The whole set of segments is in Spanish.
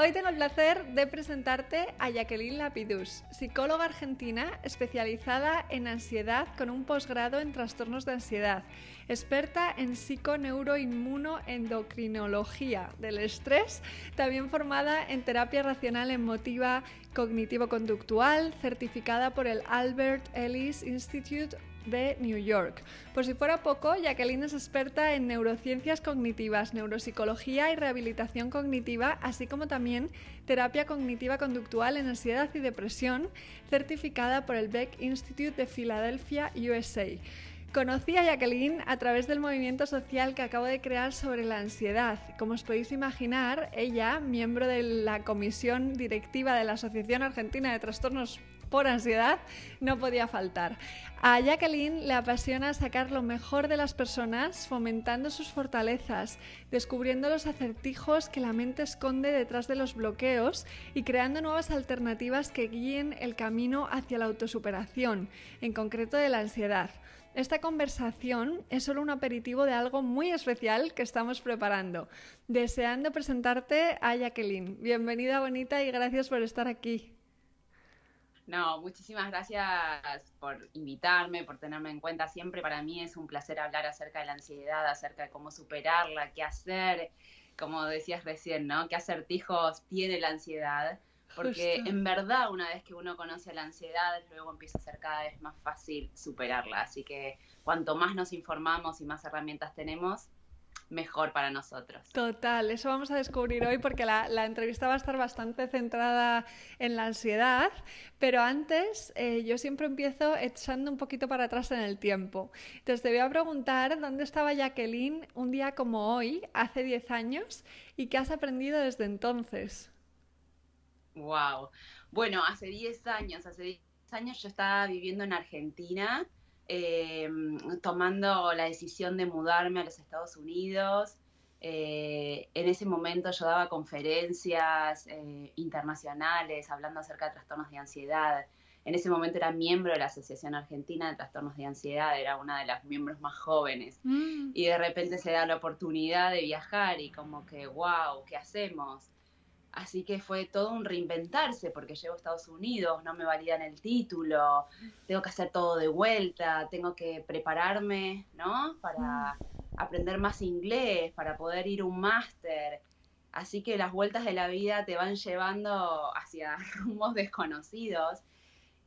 Hoy tengo el placer de presentarte a Jacqueline Lapidus, psicóloga argentina especializada en ansiedad con un posgrado en trastornos de ansiedad, experta en psiconeuroinmunoendocrinología del estrés, también formada en terapia racional emotiva cognitivo-conductual, certificada por el Albert Ellis Institute de New York. Por si fuera poco, Jacqueline es experta en neurociencias cognitivas, neuropsicología y rehabilitación cognitiva, así como también terapia cognitiva conductual en ansiedad y depresión, certificada por el Beck Institute de Filadelfia, USA. Conocí a Jacqueline a través del movimiento social que acabo de crear sobre la ansiedad. Como os podéis imaginar, ella, miembro de la comisión directiva de la Asociación Argentina de Trastornos por ansiedad, no podía faltar. A Jacqueline le apasiona sacar lo mejor de las personas, fomentando sus fortalezas, descubriendo los acertijos que la mente esconde detrás de los bloqueos y creando nuevas alternativas que guíen el camino hacia la autosuperación, en concreto de la ansiedad. Esta conversación es solo un aperitivo de algo muy especial que estamos preparando. Deseando presentarte a Jacqueline. Bienvenida, bonita, y gracias por estar aquí. No, muchísimas gracias por invitarme, por tenerme en cuenta. Siempre para mí es un placer hablar acerca de la ansiedad, acerca de cómo superarla, qué hacer, como decías recién, ¿no? ¿Qué acertijos tiene la ansiedad? Porque en verdad una vez que uno conoce la ansiedad, luego empieza a ser cada vez más fácil superarla. Así que cuanto más nos informamos y más herramientas tenemos, mejor para nosotros. Total, eso vamos a descubrir hoy porque la, entrevista va a estar bastante centrada en la ansiedad, pero antes eh, yo siempre empiezo echando un poquito para atrás en el tiempo. Entonces te voy a preguntar dónde estaba Jacqueline un día como hoy, hace 10 años, y qué has aprendido desde entonces. Wow. Bueno, hace 10 años, hace 10 años yo estaba viviendo en Argentina, eh, tomando la decisión de mudarme a los Estados Unidos. Eh, en ese momento yo daba conferencias eh, internacionales hablando acerca de trastornos de ansiedad. En ese momento era miembro de la Asociación Argentina de Trastornos de Ansiedad, era una de las miembros más jóvenes. Mm. Y de repente se da la oportunidad de viajar y como que, wow, ¿qué hacemos? Así que fue todo un reinventarse porque llego a Estados Unidos, no me validan el título, tengo que hacer todo de vuelta, tengo que prepararme, ¿no? Para aprender más inglés, para poder ir a un máster. Así que las vueltas de la vida te van llevando hacia rumbos desconocidos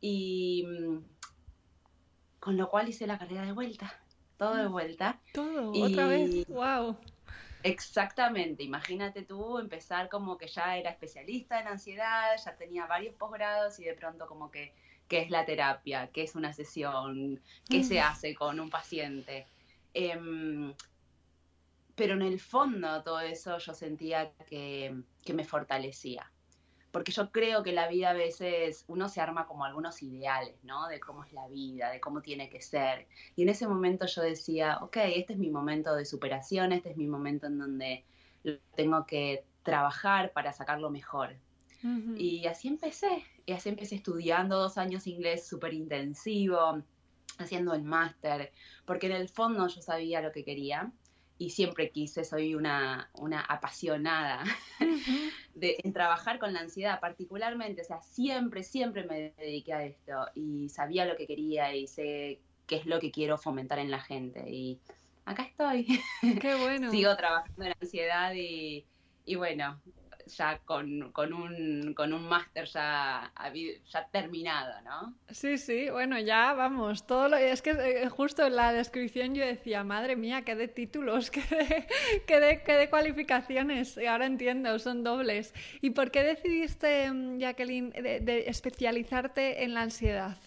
y mm, con lo cual hice la carrera de vuelta, todo de vuelta. Todo, otra vez, wow. Exactamente, imagínate tú empezar como que ya era especialista en ansiedad, ya tenía varios posgrados y de pronto como que, ¿qué es la terapia? ¿Qué es una sesión? ¿Qué se hace con un paciente? Em, pero en el fondo todo eso yo sentía que, que me fortalecía porque yo creo que la vida a veces uno se arma como algunos ideales, ¿no? De cómo es la vida, de cómo tiene que ser. Y en ese momento yo decía, ok, este es mi momento de superación, este es mi momento en donde tengo que trabajar para sacarlo mejor. Y así empecé, y así empecé estudiando dos años inglés súper intensivo, haciendo el máster, porque en el fondo yo sabía lo que quería y siempre quise, soy una, una apasionada de, en trabajar con la ansiedad particularmente, o sea, siempre, siempre me dediqué a esto y sabía lo que quería y sé qué es lo que quiero fomentar en la gente y acá estoy. Qué bueno. Sigo trabajando en la ansiedad y, y bueno, ya con, con un, con un máster ya, ya terminado, ¿no? Sí, sí, bueno, ya vamos, todo lo, es que eh, justo en la descripción yo decía, madre mía, qué de títulos, qué de, qué de, qué de cualificaciones, y ahora entiendo, son dobles. ¿Y por qué decidiste, mm, Jacqueline, de especializarte en la ansiedad?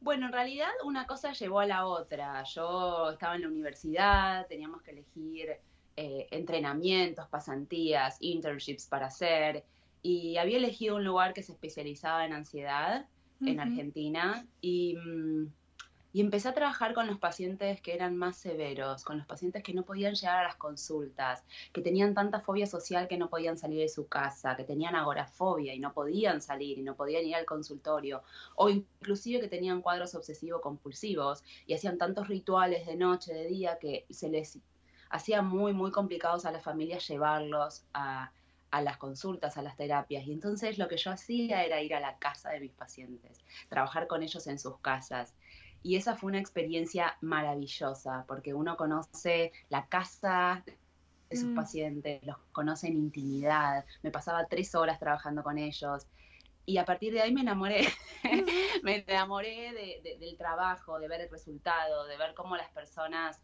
Bueno, en realidad una cosa llevó a la otra. Yo estaba en la universidad, teníamos que elegir eh, entrenamientos, pasantías, internships para hacer, y había elegido un lugar que se especializaba en ansiedad en Argentina y, mm, y, empecé a trabajar con los pacientes que eran más severos, con los pacientes que no podían llegar a las consultas, que tenían tanta fobia social que no podían salir de su casa, que tenían agorafobia y no podían salir y no podían ir al consultorio, o inclusive que tenían cuadros obsesivos compulsivos y hacían tantos rituales de noche, de día, que se les hacía muy, muy complicados a las familias llevarlos a a las consultas, a las terapias. Y entonces lo que yo hacía era ir a la casa de mis pacientes, trabajar con ellos en sus casas. Y esa fue una experiencia maravillosa, porque uno conoce la casa de sus mm. pacientes, los conoce en intimidad. Me pasaba tres horas trabajando con ellos. Y a partir de ahí me enamoré, me enamoré del trabajo, de ver el resultado, de ver cómo las personas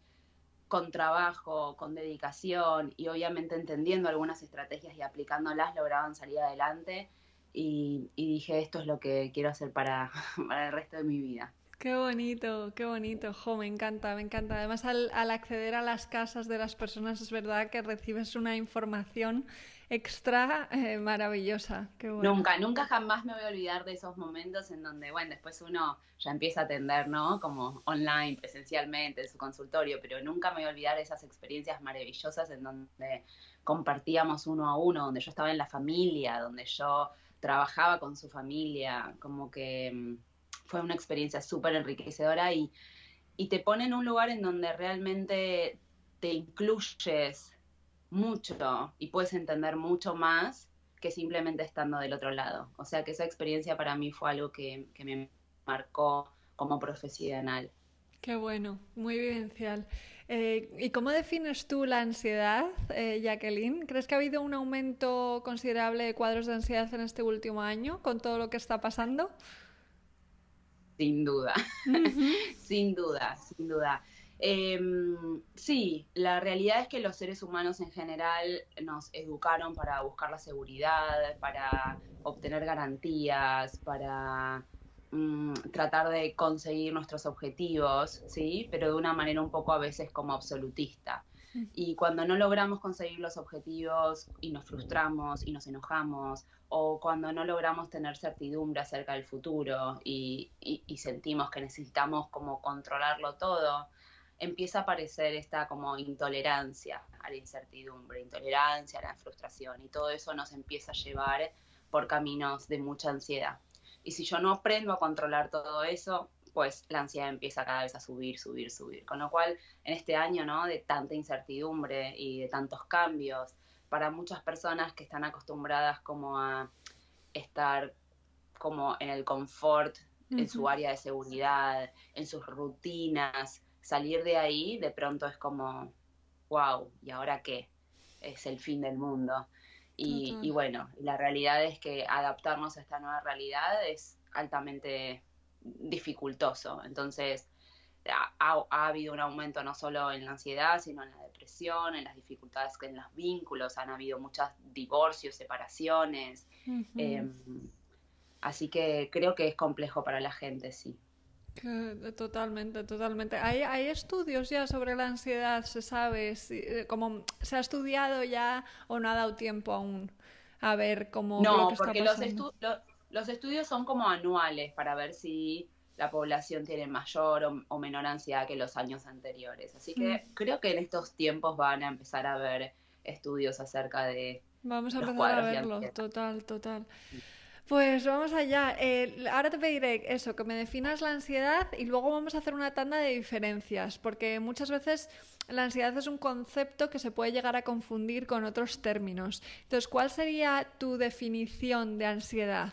con trabajo, con dedicación y obviamente entendiendo algunas estrategias y aplicándolas lograban salir adelante y, dije esto es lo que quiero hacer para, para, el resto de mi vida. Qué bonito, qué bonito, jo, me encanta, me encanta. Además, al, al acceder a las casas de las personas es verdad que recibes una información extra eh, maravillosa. Nunca, nunca jamás me voy a olvidar de esos momentos en donde, bueno, después uno ya empieza a atender, ¿no? Como online, presencialmente, en su consultorio, pero nunca me voy a olvidar de esas experiencias maravillosas en donde compartíamos uno a uno, donde yo estaba en la familia, donde yo trabajaba con su familia, como que mm, fue una experiencia súper enriquecedora y, y te pone en un lugar en donde realmente te incluyes mucho y puedes entender mucho más que simplemente estando del otro lado. O sea que esa experiencia para mí fue algo que, me marcó como profesional. Qué bueno, muy vivencial. Eh, ¿Y cómo defines tú la ansiedad, eh, Jacqueline? ¿Crees que ha habido un aumento considerable de cuadros de ansiedad en este último año con todo lo que está pasando? Sin duda, sin duda, sin duda. Em, sí, la realidad es que los seres humanos en general nos educaron para buscar la seguridad, para obtener garantías, para mm, tratar de conseguir nuestros objetivos, ¿sí? Pero de una manera un poco a veces como absolutista. Mm. Y cuando no logramos conseguir los objetivos y nos frustramos y nos enojamos, o cuando no logramos tener certidumbre acerca del futuro y sentimos que necesitamos como controlarlo todo, empieza a aparecer esta como intolerancia a la incertidumbre, intolerancia a la frustración y todo eso nos empieza a llevar por caminos de mucha ansiedad. Y si yo no aprendo a controlar todo eso, pues la ansiedad empieza cada vez a subir, subir, subir. Con lo cual, en este año, ¿no? De tanta incertidumbre y de tantos cambios, para muchas personas que están acostumbradas como a estar como en el confort, en su área de seguridad, en sus rutinas, salir de ahí de pronto es como, wow, ¿y ahora qué? Es el fin del mundo. Y, bueno, la realidad es que adaptarnos a esta nueva realidad es altamente dificultoso. Entonces, ha, habido un aumento no solo en la ansiedad, sino en la depresión, en las dificultades en los vínculos, han habido muchos divorcios, separaciones. Em, así que creo que es complejo para la gente, sí. Totalmente, totalmente. ¿Hay, ¿Hay, estudios ya sobre la ansiedad? ¿Se sabe? Si, eh, como, ¿Se ha estudiado ya o no ha dado tiempo aún a ver cómo no, porque Los, los estudios son como anuales para ver si la población tiene mayor o, menor ansiedad que los años anteriores. Así que mm. creo que en estos tiempos van a empezar a ver estudios acerca de... Vamos a empezar a verlo, total, total. Pues vamos allá. Eh, ahora te pediré eso, que me definas la ansiedad y luego vamos a hacer una tanda de diferencias, porque muchas veces la ansiedad es un concepto que se puede llegar a confundir con otros términos. Entonces, ¿cuál sería tu definición de ansiedad?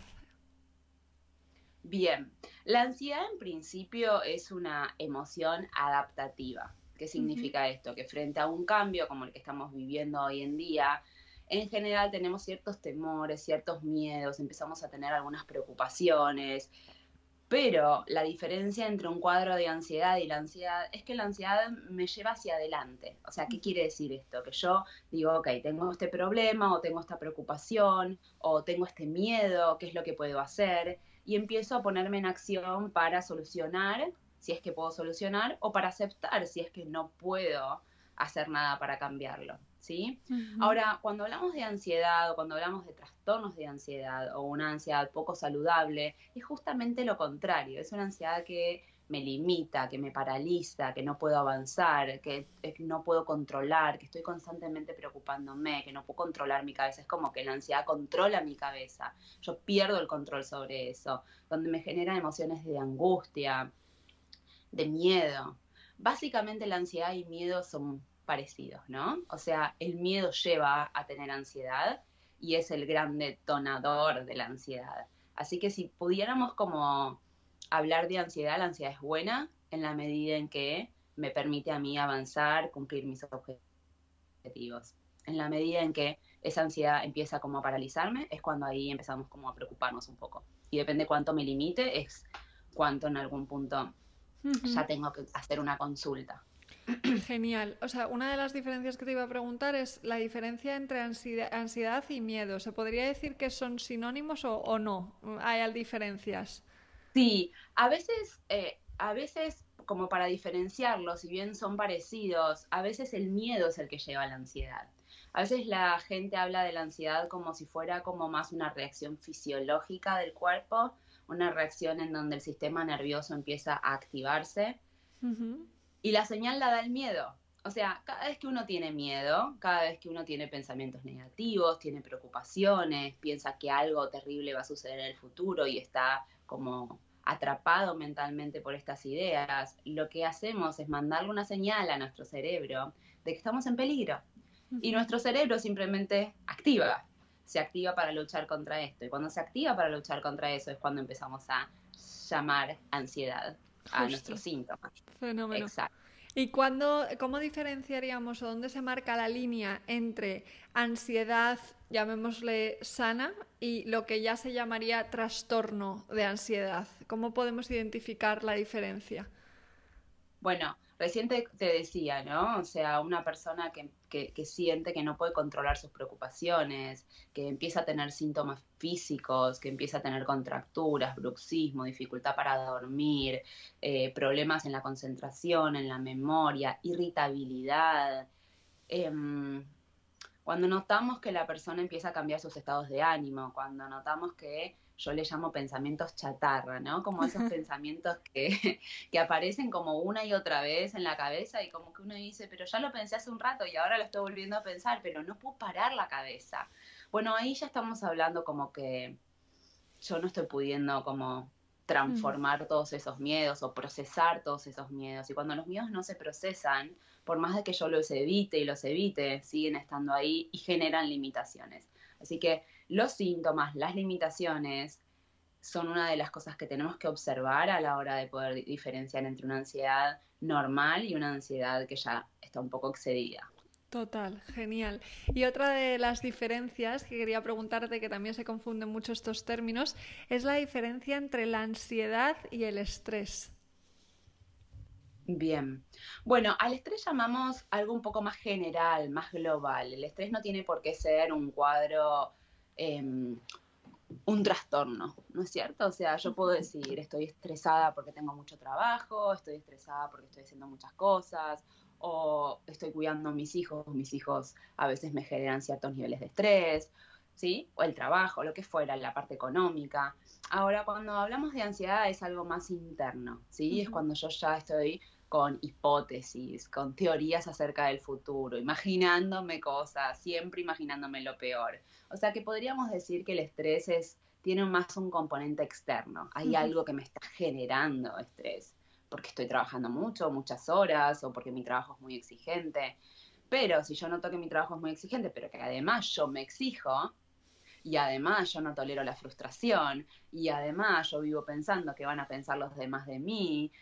Bien, la ansiedad en principio es una emoción adaptativa. ¿Qué significa esto? Que frente a un cambio como el que estamos viviendo hoy en día, en general tenemos ciertos temores, ciertos miedos, empezamos a tener algunas preocupaciones, pero la diferencia entre un cuadro de ansiedad y la ansiedad es que la ansiedad me lleva hacia adelante. O sea, ¿qué quiere decir esto? Que yo digo, ok, tengo este problema o tengo esta preocupación o tengo este miedo, ¿qué es lo que puedo hacer? Y empiezo a ponerme en acción para solucionar, si es que puedo solucionar, o para aceptar, si es que no puedo hacer nada para cambiarlo. ¿Sí? Ahora, cuando hablamos de ansiedad o cuando hablamos de trastornos de ansiedad o una ansiedad poco saludable, es justamente lo contrario, es una ansiedad que me limita, que me paraliza, que no puedo avanzar, que, no puedo controlar, que estoy constantemente preocupándome, que no puedo controlar mi cabeza. Es como que la ansiedad controla mi cabeza. Yo pierdo el control sobre eso, donde me generan emociones de angustia, de miedo. Básicamente la ansiedad y miedo son parecidos, ¿no? O sea, el miedo lleva a tener ansiedad y es el gran detonador de la ansiedad. Así que si pudiéramos como hablar de ansiedad, la ansiedad es buena en la medida en que me permite a mí avanzar, cumplir mis objetivos. En la medida en que esa ansiedad empieza como a paralizarme, es cuando ahí empezamos como a preocuparnos un poco. Y depende cuánto me limite, es cuánto en algún punto ya tengo que hacer una consulta. Genial. O sea, una de las diferencias que te iba a preguntar es la diferencia entre ansiedad y miedo. ¿Se podría decir que son sinónimos o, no? ¿Hay diferencias? Sí, a veces, eh, a veces como para diferenciarlos, si bien son parecidos, a veces el miedo es el que lleva a la ansiedad. A veces la gente habla de la ansiedad como si fuera como más una reacción fisiológica del cuerpo, una reacción en donde el sistema nervioso empieza a activarse. Y la señal la da el miedo. O sea, cada vez que uno tiene miedo, cada vez que uno tiene pensamientos negativos, tiene preocupaciones, piensa que algo terrible va a suceder en el futuro y está como atrapado mentalmente por estas ideas, lo que hacemos es mandarle una señal a nuestro cerebro de que estamos en peligro. Y nuestro cerebro simplemente activa, se activa para luchar contra esto. Y cuando se activa para luchar contra eso es cuando empezamos a llamar ansiedad a nuestros síntomas. Fenómeno. Exacto. ¿Y cuándo, cómo diferenciaríamos o dónde se marca la línea entre ansiedad, llamémosle sana, y lo que ya se llamaría trastorno de ansiedad? ¿Cómo podemos identificar la diferencia? Bueno, Recién te, decía, ¿no? O sea, una persona que, siente que no puede controlar sus preocupaciones, que empieza a tener síntomas físicos, que empieza a tener contracturas, bruxismo, dificultad para dormir, eh, problemas en la concentración, en la memoria, irritabilidad. Em, cuando notamos que la persona empieza a cambiar sus estados de ánimo, cuando notamos que yo le llamo pensamientos chatarra, ¿no? Como esos pensamientos que, que, aparecen como una y otra vez en la cabeza y como que uno dice, pero ya lo pensé hace un rato y ahora lo estoy volviendo a pensar, pero no puedo parar la cabeza. Bueno, ahí ya estamos hablando como que yo no estoy pudiendo como transformar todos esos miedos o procesar todos esos miedos. Y cuando los miedos no se procesan, por más de que yo los evite y los evite, siguen estando ahí y generan limitaciones. Así que los síntomas, las limitaciones, son una de las cosas que tenemos que observar a la hora de poder diferenciar entre una ansiedad normal y una ansiedad que ya está un poco excedida. Total, genial. Y otra de las diferencias que quería preguntarte, que también se confunden mucho estos términos, es la diferencia entre la ansiedad y el estrés. Bien. Bueno, al estrés llamamos algo un poco más general, más global. El estrés no tiene por qué ser un cuadro Em, un trastorno, ¿no es cierto? O sea, yo puedo decir, estoy estresada porque tengo mucho trabajo, estoy estresada porque estoy haciendo muchas cosas, o estoy cuidando a mis hijos, mis hijos a veces me generan ciertos niveles de estrés, ¿sí? O el trabajo, lo que fuera, la parte económica. Ahora, cuando hablamos de ansiedad es algo más interno, ¿sí? Es cuando yo ya estoy con hipótesis, con teorías acerca del futuro, imaginándome cosas, siempre imaginándome lo peor. O sea que podríamos decir que el estrés es, tiene más un componente externo. Hay algo que me está generando estrés, porque estoy trabajando mucho, muchas horas, o porque mi trabajo es muy exigente. Pero si yo noto que mi trabajo es muy exigente, pero que además yo me exijo, y además yo no tolero la frustración, y además yo vivo pensando que van a pensar los demás de mí,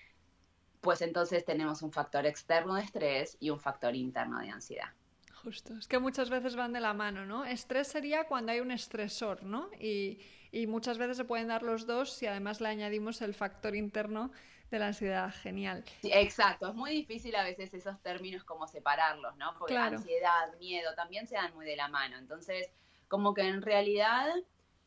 pues entonces tenemos un factor externo de estrés y un factor interno de ansiedad. Justo, es que muchas veces van de la mano, ¿no? Estrés sería cuando hay un estresor, ¿no? Y, muchas veces se pueden dar los dos si además le añadimos el factor interno de la ansiedad. Genial. exacto, es muy difícil a veces esos términos como separarlos, ¿no? Porque ansiedad, miedo también se dan muy de la mano. Entonces, como que en realidad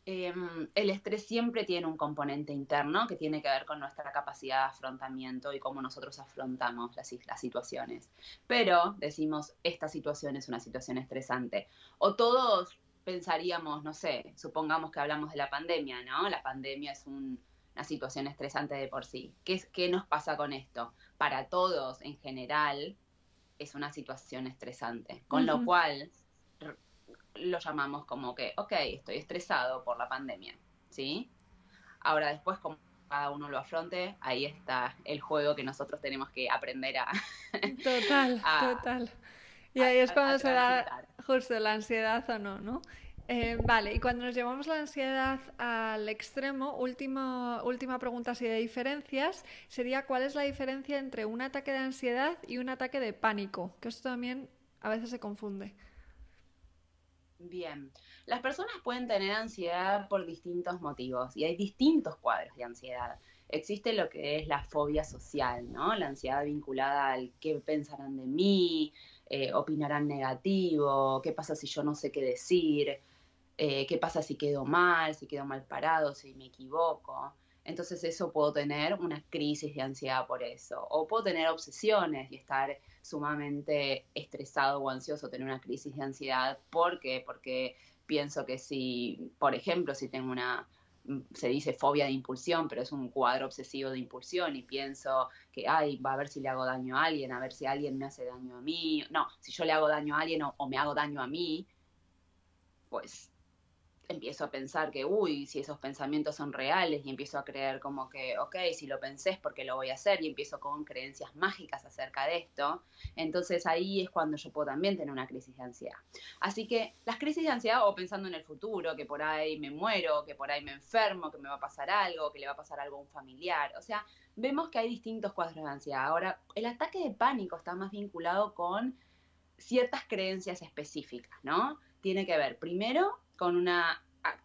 em, el estrés siempre tiene un componente interno que tiene que ver con nuestra capacidad de afrontamiento y cómo nosotros afrontamos las, las situaciones. Pero decimos, esta situación es una situación estresante. O todos pensaríamos, no sé, supongamos que hablamos de la pandemia, ¿no? La pandemia es una situación estresante de por sí. ¿Qué, ¿Qué nos pasa con esto? Para todos en general es una situación estresante, con lo cual lo llamamos como que, ok, estoy estresado por la pandemia, ¿sí? Ahora después, como cada uno lo afronte, ahí está el juego que nosotros tenemos que aprender a... Total, total. Y ahí es cuando se da justo la ansiedad o no, ¿no? Eh, vale, y cuando nos llevamos la ansiedad al extremo, última pregunta así de diferencias, sería cuál es la diferencia entre un ataque de ansiedad y un ataque de pánico, que esto también a veces se confunde. Bien, las personas pueden tener ansiedad por distintos motivos y hay distintos cuadros de ansiedad. Existe lo que es la fobia social, ¿no? La ansiedad vinculada al qué pensarán de mí, eh, opinarán negativo, qué pasa si yo no sé qué decir, eh, qué pasa si quedo mal, si quedo mal parado, si me equivoco. Entonces eso puedo tener una crisis de ansiedad por eso. O puedo tener obsesiones y estar sumamente estresado o ansioso, tener una crisis de ansiedad. ¿Por? Porque pienso que si, por ejemplo, si tengo una, mm, se dice fobia de impulsión, pero es un cuadro obsesivo de impulsión y pienso que, ay, va a ver si le hago daño a alguien, a ver si alguien me hace daño a mí. No, si yo le hago daño a alguien o me hago daño a mí, pues empiezo a pensar que, uy, si esos pensamientos son reales y empiezo a creer como que, ok, si lo pensé es porque lo voy a hacer y empiezo con creencias mágicas acerca de esto, entonces ahí es cuando yo puedo también tener una crisis de ansiedad. Así que las crisis de ansiedad o pensando en el futuro, que por ahí me muero, que por ahí me enfermo, que me va a pasar algo, que le va a pasar algo a un familiar, o sea, vemos que hay distintos cuadros de ansiedad. Ahora, el ataque de pánico está más vinculado con ciertas creencias específicas, ¿no? Tiene que ver primero con una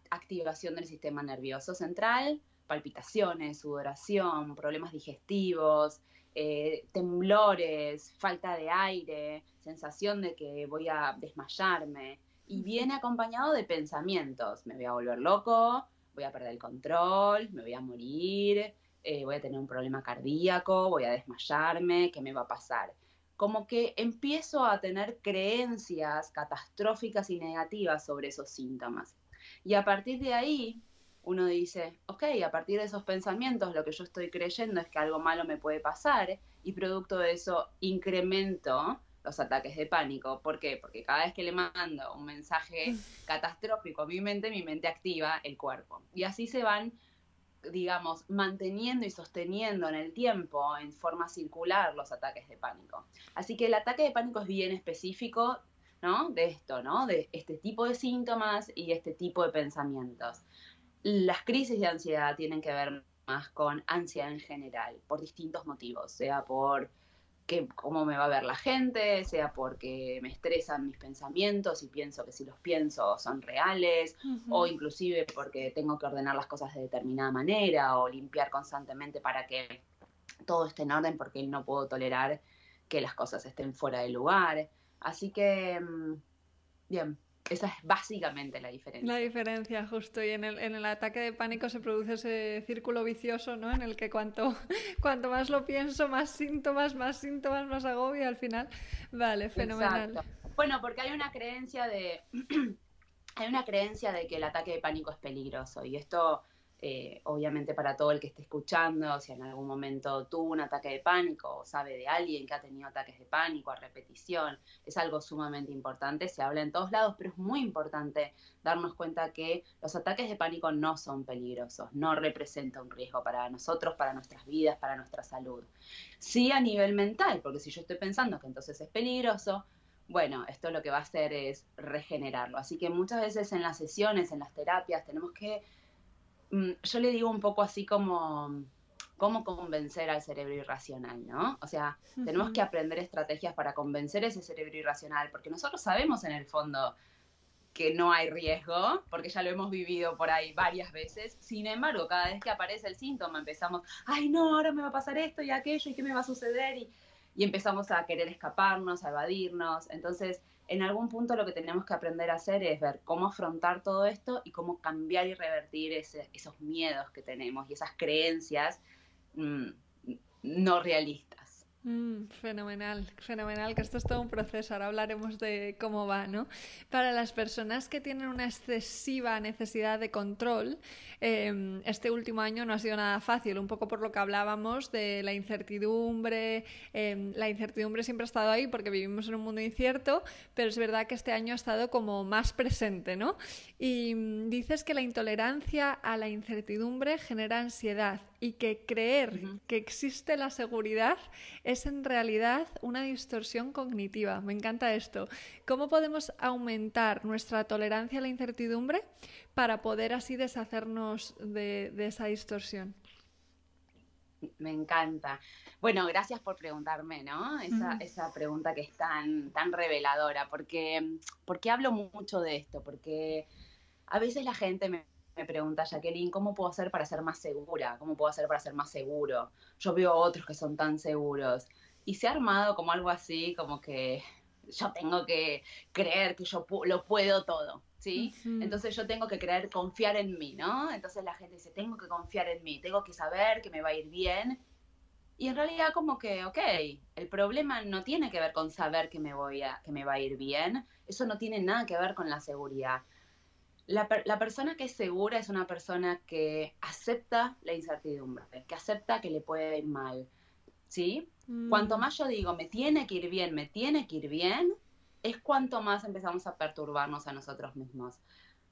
activación del sistema nervioso central, palpitaciones, sudoración, problemas digestivos, eh, temblores, falta de aire, sensación de que voy a desmayarme. Y viene acompañado de pensamientos. Me voy a volver loco, voy a perder el control, me voy a morir, eh, voy a tener un problema cardíaco, voy a desmayarme, ¿qué me va a pasar? Como que empiezo a tener creencias catastróficas y negativas sobre esos síntomas. Y a partir de ahí, uno dice, ok, a partir de esos pensamientos lo que yo estoy creyendo es que algo malo me puede pasar y producto de eso incremento los ataques de pánico. ¿Por qué? Porque cada vez que le mando un mensaje catastrófico a mi mente, mi mente activa el cuerpo. Y así se van, digamos, manteniendo y sosteniendo en el tiempo, en forma circular, los ataques de pánico. Así que el ataque de pánico es bien específico ¿no? De esto, ¿no? De este tipo de síntomas y este tipo de pensamientos. Las crisis de ansiedad tienen que ver más con ansiedad en general, por distintos motivos, sea por que, cómo me va a ver la gente, sea porque me estresan mis pensamientos y pienso que si los pienso son reales, o inclusive porque tengo que ordenar las cosas de determinada manera o limpiar constantemente para que todo esté en orden porque no puedo tolerar que las cosas estén fuera de lugar. Así que, mm, bien, esa es básicamente la diferencia. La diferencia, justo. Y en el, en el ataque de pánico se produce ese círculo vicioso, ¿no? En el que cuanto, cuanto más lo pienso, más síntomas, más síntomas, más agobio. Al final, vale, fenomenal. Bueno, porque hay una creencia de... hay una creencia de que el ataque de pánico es peligroso. Y esto eh, obviamente para todo el que esté escuchando, si en algún momento tuvo un ataque de pánico o sabe de alguien que ha tenido ataques de pánico a repetición, es algo sumamente importante, se habla en todos lados, pero es muy importante darnos cuenta que los ataques de pánico no son peligrosos, no representan un riesgo para nosotros, para nuestras vidas, para nuestra salud. Sí a nivel mental, porque si yo estoy pensando que entonces es peligroso, bueno, esto lo que va a hacer es regenerarlo. Así que muchas veces en las sesiones, en las terapias, tenemos que yo le digo un poco así como cómo convencer al cerebro irracional, ¿no? O sea, tenemos que aprender estrategias para convencer ese cerebro irracional, porque nosotros sabemos en el fondo que no hay riesgo, porque ya lo hemos vivido por ahí varias veces. Sin embargo, cada vez que aparece el síntoma empezamos, ay no, ahora me va a pasar esto y aquello y qué me va a suceder y, y empezamos a querer escaparnos, a evadirnos. Entonces, en algún punto lo que tenemos que aprender a hacer es ver cómo afrontar todo esto y cómo cambiar y revertir esos miedos que tenemos y esas creencias mm, no realistas. Mm, fenomenal, fenomenal, que esto es todo un proceso, ahora hablaremos de cómo va, ¿no? Para las personas que tienen una excesiva necesidad de control, em, este último año no ha sido nada fácil, un poco por lo que hablábamos de la incertidumbre, em, la incertidumbre siempre ha estado ahí porque vivimos en un mundo incierto, pero es verdad que este año ha estado como más presente, ¿no? Y mm, dices que la intolerancia a la incertidumbre genera ansiedad y que creer que existe la seguridad es en realidad una distorsión cognitiva. Me encanta esto. ¿Cómo podemos aumentar nuestra tolerancia a la incertidumbre para poder así deshacernos de, esa distorsión? Me encanta. Bueno, gracias por preguntarme, ¿no? Esa, esa pregunta que es tan, tan reveladora, porque, porque hablo mucho de esto, porque a veces la gente me me pregunta Jacqueline, ¿cómo puedo hacer para ser más segura? ¿Cómo puedo hacer para ser más seguro? Yo veo otros que son tan seguros. Y se ha armado como algo así, como que yo tengo que creer que yo lo puedo todo, ¿sí? Entonces yo tengo que creer, confiar en mí, ¿no? Entonces la gente dice, tengo que confiar en mí, tengo que saber que me va a ir bien. Y en realidad como que, ok, el problema no tiene que ver con saber que me, voy a, que me va a ir bien, eso no tiene nada que ver con la seguridad la, persona que es segura es una persona que acepta la incertidumbre, que acepta que le puede ir mal. ¿Sí? Mm. Cuanto más yo digo, me tiene que ir bien, me tiene que ir bien, es cuanto más empezamos a perturbarnos a nosotros mismos.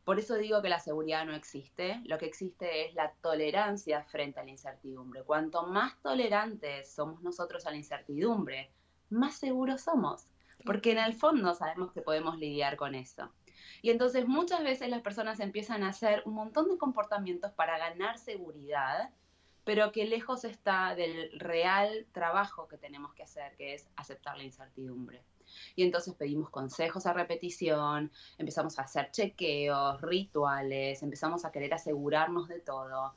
Por eso digo que la seguridad no existe, lo que existe es la tolerancia frente a la incertidumbre. Cuanto más tolerantes somos nosotros a la incertidumbre, más seguros somos, porque en el fondo sabemos que podemos lidiar con eso. Y entonces muchas veces las personas empiezan a hacer un montón de comportamientos para ganar seguridad, pero que lejos está del real trabajo que tenemos que hacer, que es aceptar la incertidumbre. Y entonces pedimos consejos a repetición, empezamos a hacer chequeos, rituales, empezamos a querer asegurarnos de todo.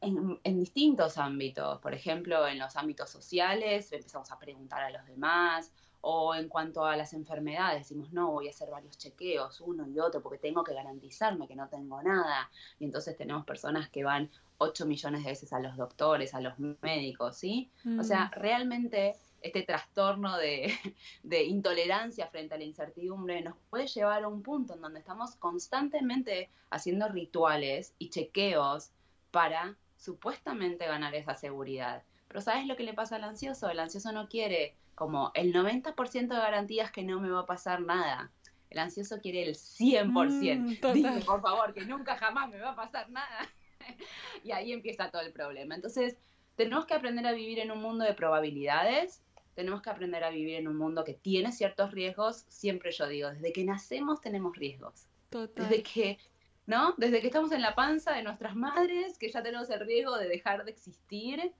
En, distintos ámbitos, por ejemplo, en los ámbitos sociales, empezamos a preguntar a los demás, o en cuanto a las enfermedades, decimos, no, voy a hacer varios chequeos, uno y otro, porque tengo que garantizarme que no tengo nada. Y entonces tenemos personas que van 8 millones de veces a los doctores, a los médicos, ¿sí? O sea, mm. realmente este trastorno de, de, intolerancia frente a la incertidumbre nos puede llevar a un punto en donde estamos constantemente haciendo rituales y chequeos para supuestamente ganar esa seguridad. Pero ¿sabes lo que le pasa al ansioso? El ansioso no quiere como el 90% de garantías que no me va a pasar nada. El ansioso quiere el 100%. Mm, Dime, por favor, que nunca jamás me va a pasar nada. y ahí empieza todo el problema. Entonces, tenemos que aprender a vivir en un mundo de probabilidades. Tenemos que aprender a vivir en un mundo que tiene ciertos riesgos. Siempre yo digo, desde que nacemos tenemos riesgos. Desde que, ¿no? Desde que estamos en la panza de nuestras madres, que ya tenemos el riesgo de dejar de existir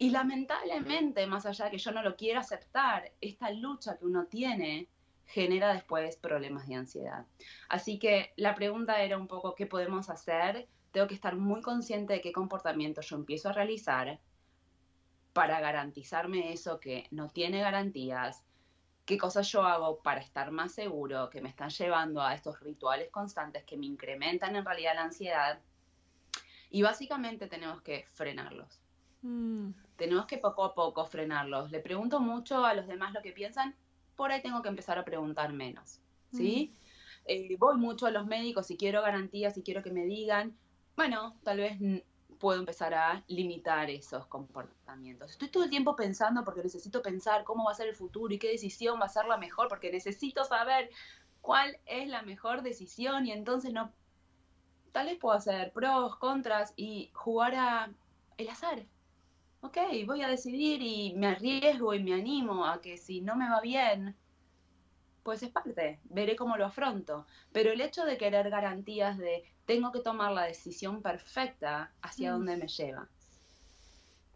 y lamentablemente, más allá de que yo no lo quiera aceptar, esta lucha que uno tiene genera después problemas de ansiedad. Así que la pregunta era un poco qué podemos hacer. Tengo que estar muy consciente de qué comportamiento yo empiezo a realizar para garantizarme eso que no tiene garantías, qué cosas yo hago para estar más seguro, que me están llevando a estos rituales constantes que me incrementan en realidad la ansiedad. Y básicamente tenemos que frenarlos. Mm tenemos que poco a poco frenarlos. Le pregunto mucho a los demás lo que piensan, por ahí tengo que empezar a preguntar menos, ¿sí? Eh, voy mucho a los médicos si quiero garantías, si quiero que me digan, bueno, tal vez puedo empezar a limitar esos comportamientos. Estoy todo el tiempo pensando porque necesito pensar cómo va a ser el futuro y qué decisión va a ser la mejor, porque necesito saber cuál es la mejor decisión y entonces no, tal vez puedo hacer pros, contras y jugar a el azar, ok, voy a decidir y me arriesgo y me animo a que si no me va bien, pues es parte, veré cómo lo afronto. Pero el hecho de querer garantías de tengo que tomar la decisión perfecta hacia mm. dónde me lleva.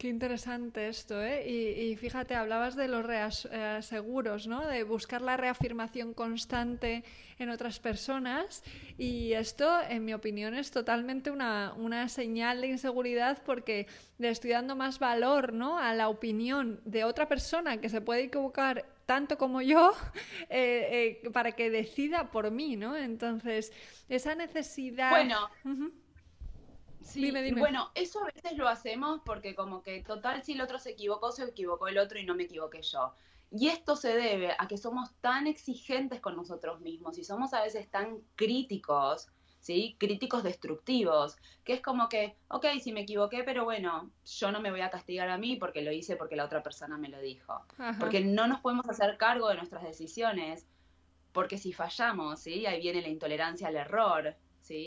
Qué interesante esto, ¿eh? Y, fíjate, hablabas de los reaseguros, ¿no? De buscar la reafirmación constante en otras personas y esto, en mi opinión, es totalmente una, una señal de inseguridad porque le estoy dando más valor, ¿no? A la opinión de otra persona que se puede equivocar tanto como yo eh, eh, para que decida por mí, ¿no? Entonces, esa necesidad... Bueno. Sí, bueno, eso a veces lo hacemos porque como que total si el otro se equivocó, se equivocó el otro y no me equivoqué yo. Y esto se debe a que somos tan exigentes con nosotros mismos y somos a veces tan críticos ¿sí? Críticos destructivos, que es como que, ok, si me equivoqué, pero bueno, yo no me voy a castigar a mí porque lo hice porque la otra persona me lo dijo. Porque no nos podemos hacer cargo de nuestras decisiones, porque si fallamos, ¿sí? Ahí viene la intolerancia al error,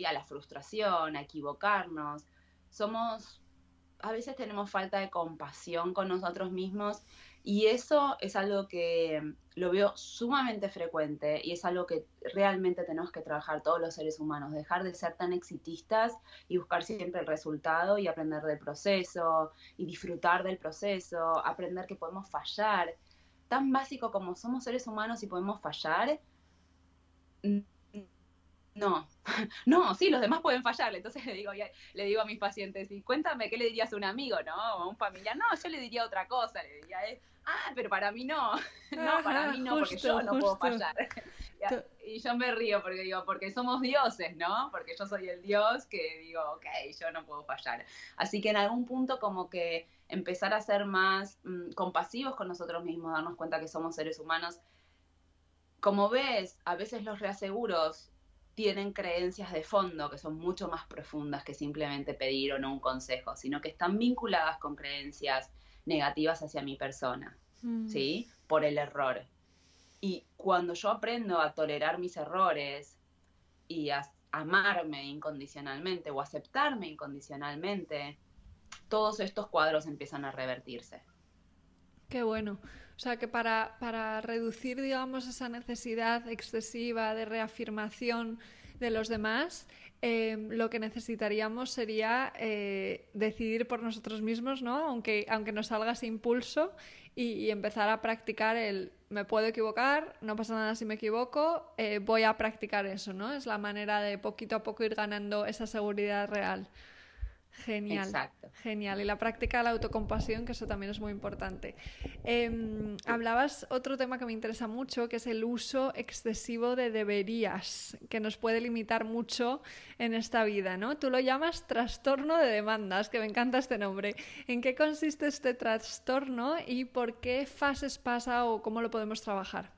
A la frustración, a equivocarnos. Somos, a veces tenemos falta de compasión con nosotros mismos y eso es algo que lo veo sumamente frecuente y es algo que realmente tenemos que trabajar todos los seres humanos, dejar de ser tan exitistas y buscar siempre el resultado y aprender del proceso y disfrutar del proceso, aprender que podemos fallar. Tan básico como somos seres humanos y podemos fallar, no, no, sí, los demás pueden fallar. Entonces le digo, le digo a mis pacientes, y cuéntame, ¿qué le dirías a un amigo, no? a un familiar. No, yo le diría otra cosa, le diría, eh, ah, pero para mí no, no, para mí no, porque yo no puedo fallar. y yo me río porque digo, porque somos dioses, ¿no? Porque yo soy el dios que digo, ok, yo no puedo fallar. Así que en algún punto como que empezar a ser más mm, compasivos con nosotros mismos, darnos cuenta que somos seres humanos. Como ves, a veces los reaseguros tienen creencias de fondo que son mucho más profundas que simplemente pedir o no un consejo, sino que están vinculadas con creencias negativas hacia mi persona, mm. ¿sí? Por el error. Y cuando yo aprendo a tolerar mis errores y a amarme incondicionalmente o aceptarme incondicionalmente, todos estos cuadros empiezan a revertirse. Qué bueno. O sea que para, para reducir, digamos, esa necesidad excesiva de reafirmación de los demás, Em, lo que necesitaríamos sería eh, decidir por nosotros mismos, ¿no? Aunque, aunque nos salga ese impulso y, empezar a practicar el me puedo equivocar, no pasa nada si me equivoco, eh, voy a practicar eso, ¿no? Es la manera de poquito a poco ir ganando esa seguridad real. Genial. Exacto. Genial. Y la práctica de la autocompasión, que eso también es muy importante. Em, hablabas otro tema que me interesa mucho, que es el uso excesivo de deberías, que nos puede limitar mucho en esta vida, ¿no? Tú lo llamas trastorno de demandas, que me encanta este nombre. ¿En qué consiste este trastorno y por qué fases pasa o cómo lo podemos trabajar?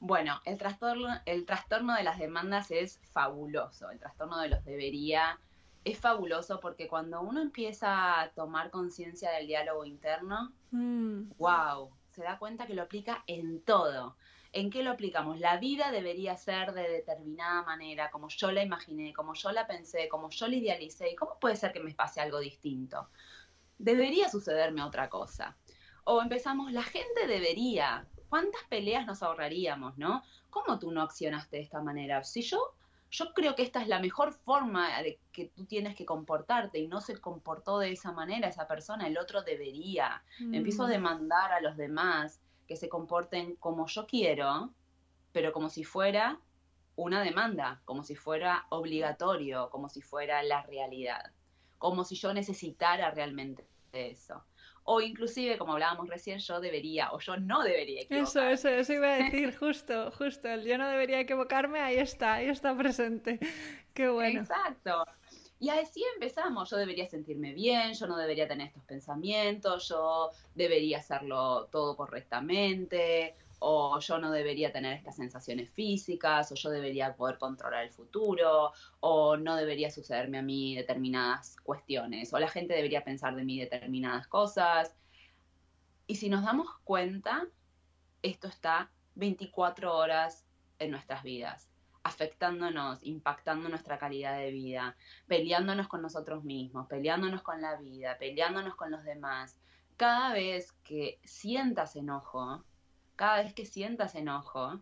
Bueno, el trastorno, el trastorno de las demandas es fabuloso. El trastorno de los debería es fabuloso porque cuando uno empieza a tomar conciencia del diálogo interno, wow, mm. se da cuenta que lo aplica en todo. ¿En qué lo aplicamos? La vida debería ser de determinada manera, como yo la imaginé, como yo la pensé, como yo la idealicé. ¿Y cómo puede ser que me pase algo distinto? Debería sucederme otra cosa. O empezamos, la gente debería. ¿Cuántas peleas nos ahorraríamos, no? ¿Cómo tú no accionaste de esta manera? Si yo yo creo que esta es la mejor forma de que tú tienes que comportarte y no se comportó de esa manera esa persona, el otro debería. Empiezo a mm. demandar a los demás que se comporten como yo quiero, pero como si fuera una demanda, como si fuera obligatorio, como si fuera la realidad, como si yo necesitara realmente eso o inclusive, como hablábamos recién, yo debería o yo no debería equivocarme. Eso, eso, eso iba a decir, justo, justo, el yo no debería equivocarme, ahí está, ahí está presente. Qué bueno. Exacto. Y así empezamos, yo debería sentirme bien, yo no debería tener estos pensamientos, yo debería hacerlo todo correctamente, o yo no debería tener estas sensaciones físicas, o yo debería poder controlar el futuro, o no debería sucederme a mí determinadas cuestiones, o la gente debería pensar de mí determinadas cosas. Y si nos damos cuenta, esto está 24 horas en nuestras vidas, afectándonos, impactando nuestra calidad de vida, peleándonos con nosotros mismos, peleándonos con la vida, peleándonos con los demás. Cada vez que sientas enojo, cada vez que sientas enojo,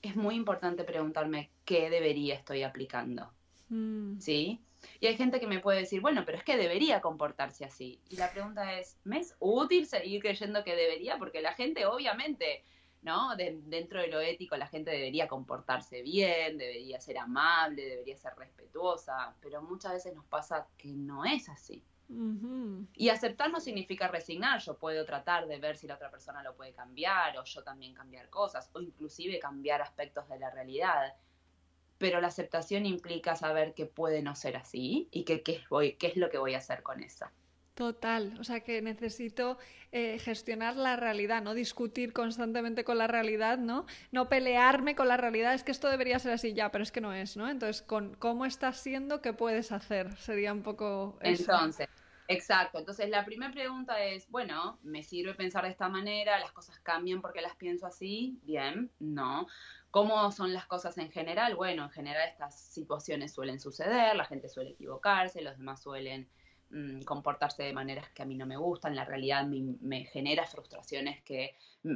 es muy importante preguntarme qué debería estoy aplicando. Mm. ¿Sí? Y hay gente que me puede decir, bueno, pero es que debería comportarse así. Y la pregunta es, ¿me es útil seguir creyendo que debería? Porque la gente, obviamente, ¿no? dentro de lo ético, la gente debería comportarse bien, debería ser amable, debería ser respetuosa, pero muchas veces nos pasa que no es así. Y aceptar no significa resignar, yo puedo tratar de ver si la otra persona lo puede cambiar o yo también cambiar cosas o inclusive cambiar aspectos de la realidad. Pero la aceptación implica saber que puede no ser así y que qué, es lo que voy a hacer con eso. Total, o sea que necesito eh, gestionar la realidad, no discutir constantemente con la realidad, ¿no? No pelearme con la realidad, es que esto debería ser así ya, pero es que no es, ¿no? Entonces, con cómo estás siendo, ¿qué puedes hacer? Sería un poco eso. Entonces, exacto. Entonces, la primera pregunta es, bueno, ¿me sirve pensar de esta manera? ¿Las cosas cambian porque las pienso así? Bien, no. ¿Cómo son las cosas en general? Bueno, en general estas situaciones suelen suceder, la gente suele equivocarse, los demás suelen Mm, comportarse de maneras que a mí no me gustan, la realidad me, genera frustraciones que, mm,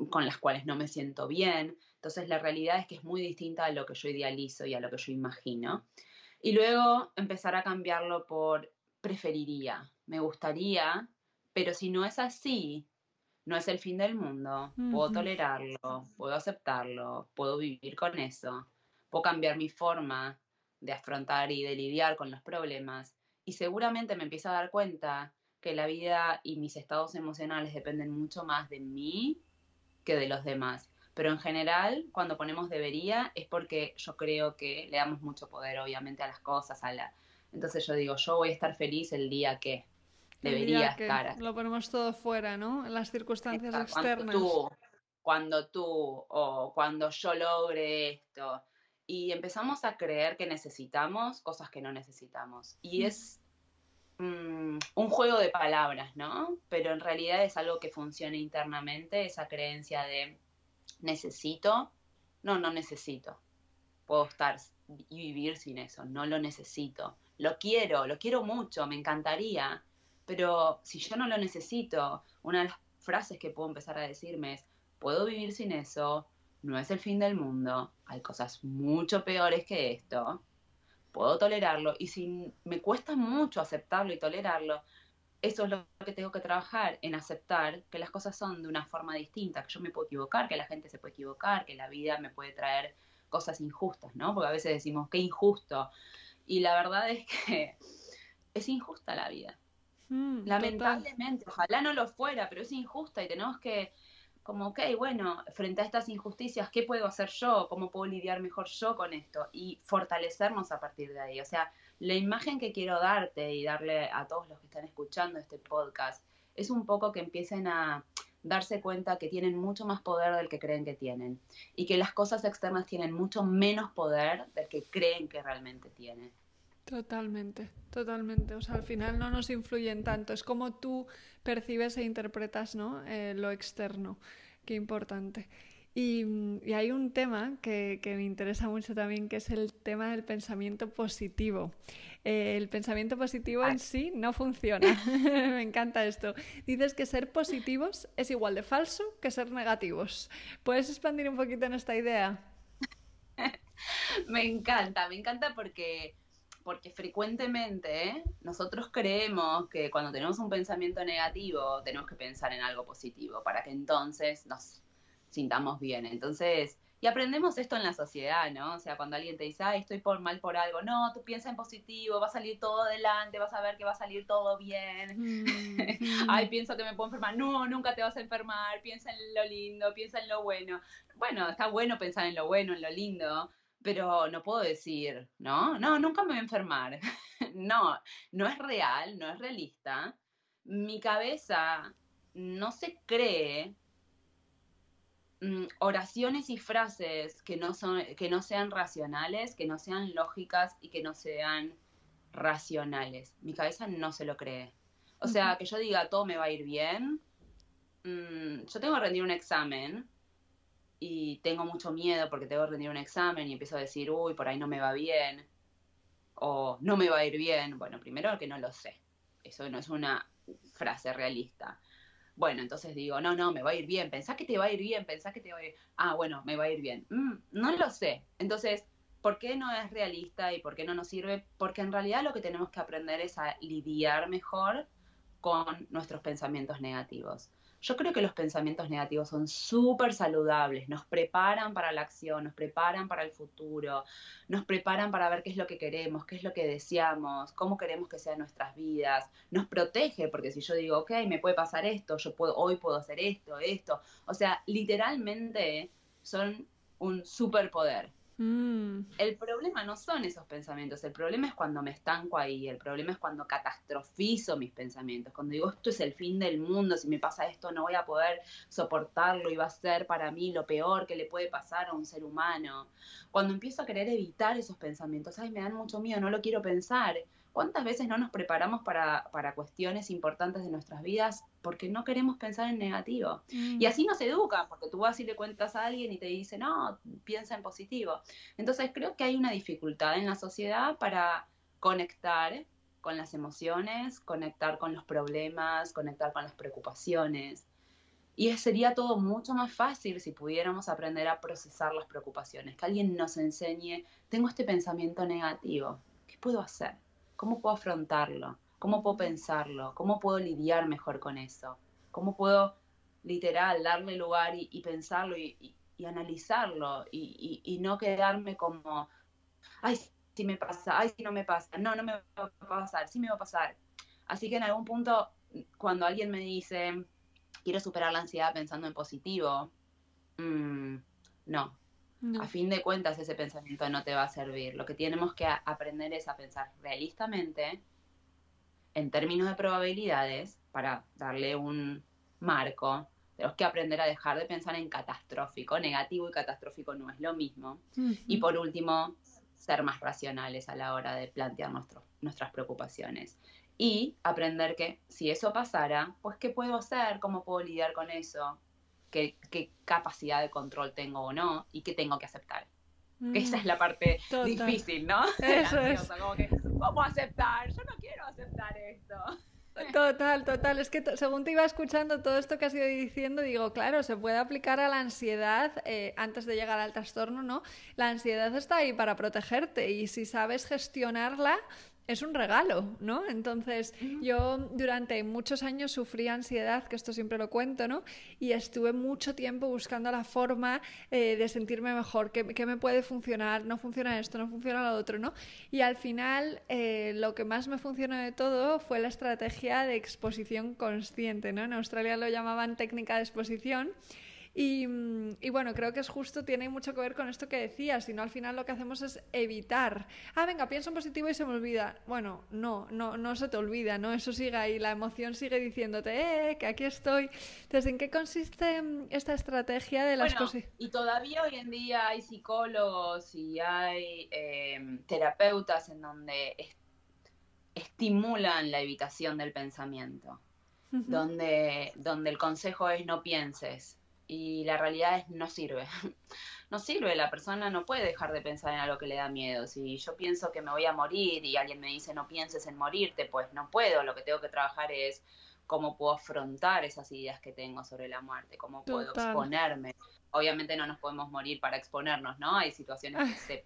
mm, con las cuales no me siento bien. Entonces la realidad es que es muy distinta a lo que yo idealizo y a lo que yo imagino. Y luego empezar a cambiarlo por preferiría, me gustaría, pero si no es así, no es el fin del mundo, puedo tolerarlo, puedo aceptarlo, puedo vivir con eso, puedo cambiar mi forma de afrontar y de lidiar con los problemas y seguramente me empiezo a dar cuenta que la vida y mis estados emocionales dependen mucho más de mí que de los demás. Pero en general, cuando ponemos debería, es porque yo creo que le damos mucho poder, obviamente, a las cosas, a la... Entonces yo digo, yo voy a estar feliz el día que debería estar. Lo ponemos todo fuera, ¿no? En las circunstancias externas. Cuando tú, cuando tú, o cuando yo logre esto, y empezamos a creer que necesitamos cosas que no necesitamos. Y es mm, un juego de palabras, ¿no? Pero en realidad es algo que funciona internamente, esa creencia de necesito, no, no necesito. Puedo estar y vivir sin eso, no lo necesito. Lo quiero, lo quiero mucho, me encantaría, pero si yo no lo necesito, una de las frases que puedo empezar a decirme es, puedo vivir sin eso, no es el fin del mundo, hay cosas mucho peores que esto, puedo tolerarlo y si me cuesta mucho aceptarlo y tolerarlo, eso es lo que tengo que trabajar, en aceptar que las cosas son de una forma distinta, que yo me puedo equivocar, que la gente se puede equivocar, que la vida me puede traer cosas injustas, ¿no? Porque a veces decimos, qué injusto. Y la verdad es que es injusta la vida. Mm, Lamentablemente, ojalá no lo fuera, pero es injusta y tenemos que como, ok, bueno, frente a estas injusticias, ¿qué puedo hacer yo? ¿Cómo puedo lidiar mejor yo con esto? Y fortalecernos a partir de ahí. O sea, la imagen que quiero darte y darle a todos los que están escuchando este podcast es un poco que empiecen a darse cuenta que tienen mucho más poder del que creen que tienen y que las cosas externas tienen mucho menos poder del que creen que realmente tienen. Totalmente, totalmente. O sea, al final no nos influyen tanto. Es como tú percibes e interpretas ¿no? Eh, lo externo. Qué importante. Y, hay un tema que, me interesa mucho también, que es el tema del pensamiento positivo. Eh, el pensamiento positivo en sí no funciona. me encanta esto. Dices que ser positivos es igual de falso que ser negativos. ¿Puedes expandir un poquito en esta idea? me encanta, me encanta porque porque frecuentemente nosotros creemos que cuando tenemos un pensamiento negativo tenemos que pensar en algo positivo para que entonces nos sintamos bien. Entonces, y aprendemos esto en la sociedad, ¿no? O sea, cuando alguien te dice, ay, estoy por mal por algo, no, tú piensa en positivo, va a salir todo adelante, vas a ver que va a salir todo bien. Mm, ay, pienso que me puedo enfermar. No, nunca te vas a enfermar, piensa en lo lindo, piensa en lo bueno. Bueno, está bueno pensar en lo bueno, en lo lindo, pero no puedo decir, no, no, nunca me voy a enfermar. no, no es real, no es realista. Mi cabeza no se cree mm, oraciones y frases que no, son, que no sean racionales, que no sean lógicas y que no sean racionales. Mi cabeza no se lo cree. O sea, que yo diga todo me va a ir bien. Mm, yo tengo que rendir un examen y tengo mucho miedo porque tengo que rendir un examen y empiezo a decir, uy, por ahí no me va bien, o no me va a ir bien. Bueno, primero que no lo sé. Eso no es una frase realista. Bueno, entonces digo, no, no, me va a ir bien. Pensá que te va a ir bien, pensá que te va a ir. Ah, bueno, me va a ir bien. Mm, no lo sé. Entonces, ¿por qué no es realista y por qué no nos sirve? Porque en realidad lo que tenemos que aprender es a lidiar mejor con nuestros pensamientos negativos. Yo creo que los pensamientos negativos son súper saludables, nos preparan para la acción, nos preparan para el futuro, nos preparan para ver qué es lo que queremos, qué es lo que deseamos, cómo queremos que sean nuestras vidas, nos protege, porque si yo digo, ok, me puede pasar esto, yo puedo, hoy puedo hacer esto, esto, o sea, literalmente son un superpoder. Mm. El problema no son esos pensamientos, el problema es cuando me estanco ahí, el problema es cuando catastrofizo mis pensamientos, cuando digo esto es el fin del mundo, si me pasa esto no voy a poder soportarlo y va a ser para mí lo peor que le puede pasar a un ser humano. Cuando empiezo a querer evitar esos pensamientos, ay, me dan mucho miedo, no lo quiero pensar. ¿Cuántas veces no nos preparamos para, para cuestiones importantes de nuestras vidas porque no queremos pensar en negativo? Y mm. así nos educan, porque tú vas y le cuentas a alguien y te dice, no, piensa en positivo. Entonces creo que hay una dificultad en la sociedad para conectar con las emociones, conectar con los problemas, conectar con las preocupaciones. Y sería todo mucho más fácil si pudiéramos aprender a procesar las preocupaciones, que alguien nos enseñe, tengo este pensamiento negativo, ¿qué puedo hacer? ¿Cómo puedo afrontarlo? ¿Cómo puedo pensarlo? ¿Cómo puedo lidiar mejor con eso? ¿Cómo puedo, literal, darle lugar y, pensarlo y, analizarlo y, no quedarme como, ay, si me pasa, ay, si no me pasa, no, no me va a pasar, sí me va a pasar. Así que en algún punto, cuando alguien me dice, quiero superar la ansiedad pensando en positivo, mm, no, a fin de cuentas, ese pensamiento no te va a servir. Lo que tenemos que aprender es a pensar realistamente en términos de probabilidades para darle un marco. Tenemos que aprender a dejar de pensar en catastrófico. Negativo y catastrófico no es lo mismo. Y por último, ser más racionales a la hora de plantear nuestras preocupaciones. Y aprender que si eso pasara, pues qué puedo hacer, cómo puedo lidiar con eso, qué, capacidad de control tengo o no y qué tengo que aceptar. Esa es la parte difícil, ¿no? Eso es. Como que, ¿cómo aceptar? Yo no quiero aceptar esto. Total, total. Es que según te iba escuchando todo esto que has ido diciendo, digo, claro, se puede aplicar a la ansiedad eh, antes de llegar al trastorno, ¿no? La ansiedad está ahí para protegerte y si sabes gestionarla, es un regalo, ¿no? Entonces, yo durante muchos años sufrí ansiedad, que esto siempre lo cuento, ¿no? Y estuve mucho tiempo buscando la forma eh, de sentirme mejor, ¿qué, me puede funcionar, no funciona esto, no funciona lo otro, ¿no? Y al final, eh, lo que más me funcionó de todo fue la estrategia de exposición consciente, ¿no? En Australia lo llamaban técnica de exposición. Mm, y, bueno, creo que es justo, tiene mucho que ver con esto que decías, sino al final lo que hacemos es evitar. Ah, venga, pienso en positivo y se me olvida. Bueno, no, no, no se te olvida, ¿no? Eso sigue ahí, la emoción sigue diciéndote, eh, que aquí estoy. Entonces, ¿en qué consiste mm, esta estrategia de las cosas? Y todavía hoy en día hay psicólogos y hay em, terapeutas en donde estimulan la evitación del pensamiento. donde, donde el consejo es no pienses, y la realidad es no sirve. No sirve, la persona no puede dejar de pensar en algo que le da miedo. Si yo pienso que me voy a morir y alguien me dice no pienses en morirte, pues no puedo. Lo que tengo que trabajar es cómo puedo afrontar esas ideas que tengo sobre la muerte, cómo puedo exponerme. Obviamente no nos podemos morir para exponernos, ¿no? Hay situaciones que se,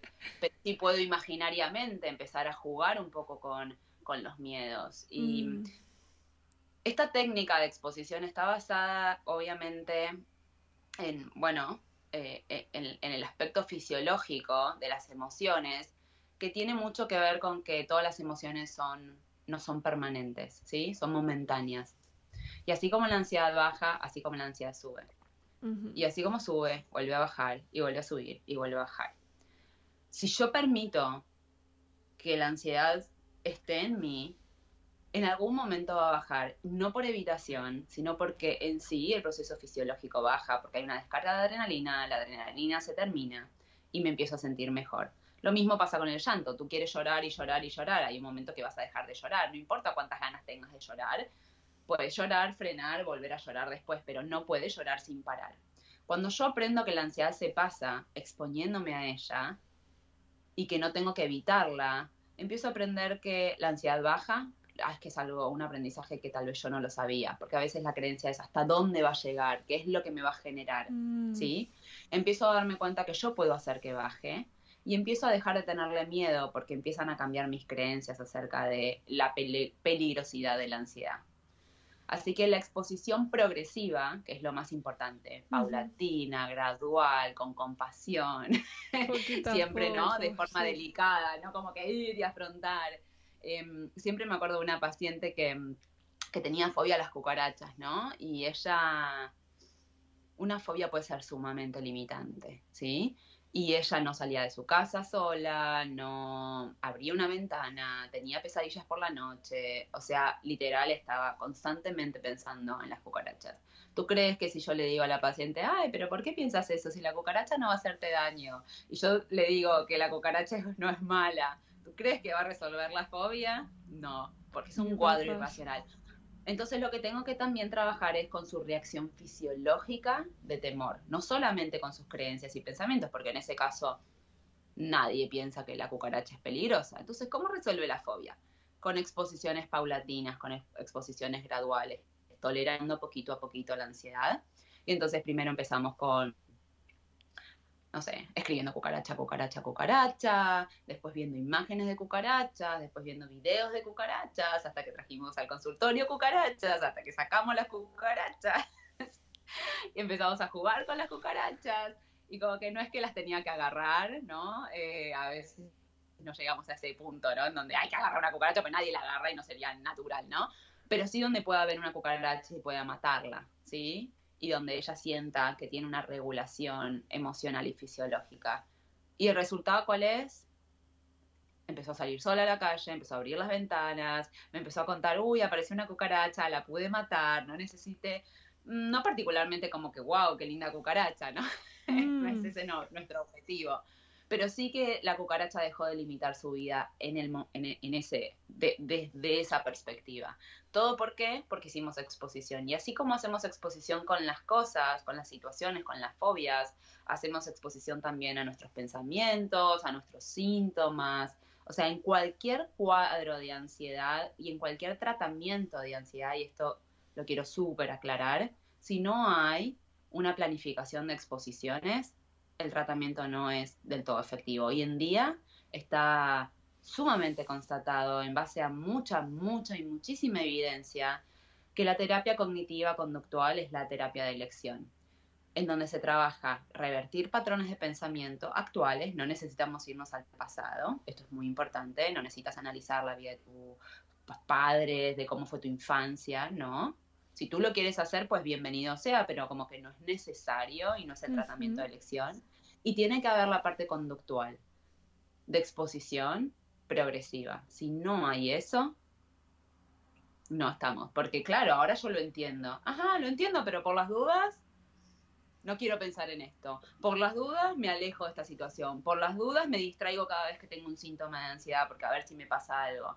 sí puedo imaginariamente empezar a jugar un poco con, con los miedos. Y mm. esta técnica de exposición está basada, obviamente, en, bueno, eh, eh, en, el aspecto fisiológico de las emociones, que tiene mucho que ver con que todas las emociones son, no son permanentes, ¿sí? Son momentáneas. Y así como la ansiedad baja, así como la ansiedad sube. Y así como sube, vuelve a bajar y vuelve a subir y vuelve a bajar. Si yo permito que la ansiedad esté en mí, en algún momento va a bajar, no por evitación, sino porque en sí el proceso fisiológico baja, porque hay una descarga de adrenalina, la adrenalina se termina y me empiezo a sentir mejor. Lo mismo pasa con el llanto, tú quieres llorar y llorar y llorar, hay un momento que vas a dejar de llorar, no importa cuántas ganas tengas de llorar, puedes llorar, frenar, volver a llorar después, pero no puedes llorar sin parar. Cuando yo aprendo que la ansiedad se pasa exponiéndome a ella y que no tengo que evitarla, empiezo a aprender que la ansiedad baja, ah, es que es algo, un aprendizaje que tal vez yo no lo sabía, porque a veces la creencia es hasta dónde va a llegar, qué es lo que me va a generar, mm. ¿sí? Empiezo a darme cuenta que yo puedo hacer que baje y empiezo a dejar de tenerle miedo porque empiezan a cambiar mis creencias acerca de la peligrosidad de la ansiedad. Así que la exposición progresiva, que es lo más importante, paulatina, gradual, con compasión, siempre, ¿no? De forma delicada, ¿no? Como que ir y afrontar. Em, siempre me acuerdo de una paciente que, que tenía fobia a las cucarachas, ¿no? Y ella, una fobia puede ser sumamente limitante, ¿sí? y ella no salía de su casa sola, no abría una ventana, tenía pesadillas por la noche, o sea, literal estaba constantemente pensando en las cucarachas. ¿Tú crees que si yo le digo a la paciente, ay, pero ¿por qué piensas eso? Si la cucaracha no va a hacerte daño. Y yo le digo que la cucaracha no es mala, ¿tú crees que va a resolver la fobia? No, porque es un cuadro irracional. Entonces lo que tengo que también trabajar es con su reacción fisiológica de temor, no solamente con sus creencias y pensamientos, porque en ese caso nadie piensa que la cucaracha es peligrosa. Entonces, ¿cómo resuelve la fobia? Con exposiciones paulatinas, con exposiciones graduales, tolerando poquito a poquito la ansiedad. Y entonces primero empezamos con no sé, escribiendo cucaracha, cucaracha, cucaracha, después viendo imágenes de cucarachas, después viendo videos de cucarachas, hasta que trajimos al consultorio cucarachas, hasta que sacamos las cucarachas y empezamos a jugar con las cucarachas. Y como que no es que las tenía que agarrar, ¿no? Eh, a veces no llegamos a ese punto, ¿no? En donde hay que agarrar una cucaracha, pero nadie la agarra y no sería natural, ¿no? Pero sí donde pueda haber una cucaracha y pueda matarla, ¿sí? Y donde ella sienta que tiene una regulación emocional y fisiológica. ¿Y el resultado cuál es? Empezó a salir sola a la calle, empezó a abrir las ventanas, me empezó a contar, uy, apareció una cucaracha, la pude matar, no necesité, no particularmente como que, wow, qué linda cucaracha, ¿no? no es mm. ese no, nuestro objetivo pero sí que la cucaracha dejó de limitar su vida en, el, en, ese, desde esa perspectiva. ¿Todo por qué? Porque hicimos exposición. Y así como hacemos exposición con las cosas, con las situaciones, con las fobias, hacemos exposición también a nuestros pensamientos, a nuestros síntomas. O sea, en cualquier cuadro de ansiedad y en cualquier tratamiento de ansiedad, y esto lo quiero súper aclarar, si no hay una planificación de exposiciones, el tratamiento no es del todo efectivo. Hoy en día está sumamente constatado en base a mucha, mucha y muchísima evidencia que la terapia cognitiva conductual es la terapia de elección, en donde se trabaja revertir patrones de pensamiento actuales, no necesitamos irnos al pasado, esto es muy importante, no necesitas analizar la vida de tus padres, de cómo fue tu infancia, ¿no? Si tú lo quieres hacer, pues bienvenido sea, pero como que no es necesario y no es el tratamiento de elección. Y tiene que haber la parte conductual, de exposición progresiva. Si no hay eso, no estamos. Porque claro, ahora yo lo entiendo. Ajá, lo entiendo, pero por las dudas, no quiero pensar en esto. Por las dudas, me alejo de esta situación. Por las dudas, me distraigo cada vez que tengo un síntoma de ansiedad, porque a ver si me pasa algo.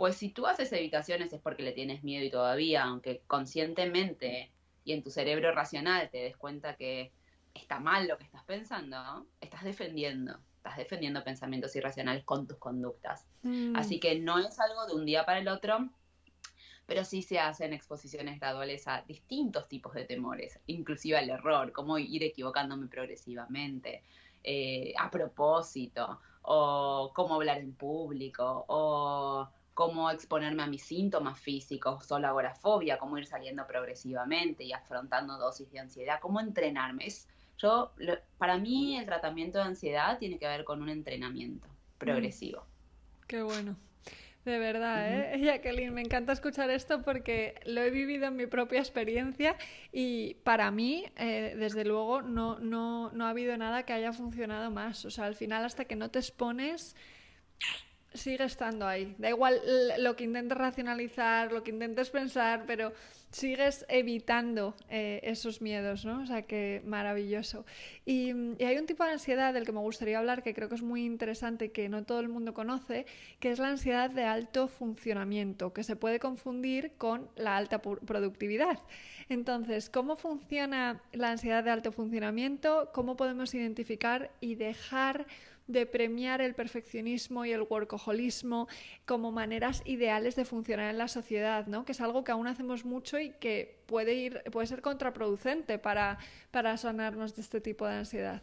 Pues si tú haces evitaciones es porque le tienes miedo y todavía, aunque conscientemente y en tu cerebro racional te des cuenta que está mal lo que estás pensando, estás defendiendo, estás defendiendo pensamientos irracionales con tus conductas. Mm. Así que no es algo de un día para el otro, pero sí se hacen exposiciones graduales a distintos tipos de temores, inclusive al error, cómo ir equivocándome progresivamente, eh, a propósito, o cómo hablar en público, o cómo exponerme a mis síntomas físicos o la agorafobia, cómo ir saliendo progresivamente y afrontando dosis de ansiedad, cómo entrenarme. Es, yo, para mí el tratamiento de ansiedad tiene que ver con un entrenamiento progresivo. Qué bueno. De verdad, ¿eh? Jacqueline, me encanta escuchar esto porque lo he vivido en mi propia experiencia y para mí, eh, desde luego, no, no, no ha habido nada que haya funcionado más. O sea, al final, hasta que no te expones, sigue estando ahí. Da igual lo que intentes racionalizar, lo que intentes pensar, pero sigues evitando eh, esos miedos, ¿no? O sea, que maravilloso. Y, hay un tipo de ansiedad del que me gustaría hablar que creo que es muy interesante, que no todo el mundo conoce, que es la ansiedad de alto funcionamiento, que se puede confundir con la alta productividad. Entonces, ¿cómo funciona la ansiedad de alto funcionamiento? ¿Cómo podemos identificar y dejar de premiar el perfeccionismo y el workaholismo como maneras ideales de funcionar en la sociedad, ¿no? Que es algo que aún hacemos mucho y que puede ir, puede ser contraproducente para, para sanarnos de este tipo de ansiedad.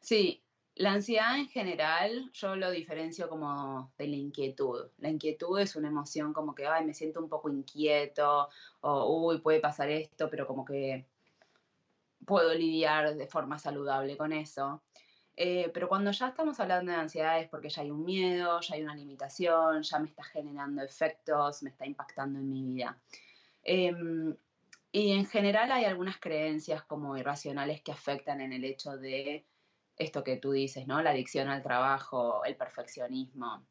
Sí, La ansiedad en general, yo lo diferencio como de la inquietud. La inquietud es una emoción como que, ay, me siento un poco inquieto, o, uy, puede pasar esto, pero como que puedo lidiar de forma saludable con eso. Eh, pero cuando ya estamos hablando de ansiedad es porque ya hay un miedo, ya hay una limitación, ya me está generando efectos, me está impactando en mi vida. Em, y en general hay algunas creencias como irracionales que afectan en el hecho de esto que tú dices, ¿no? La adicción al trabajo, el perfeccionismo.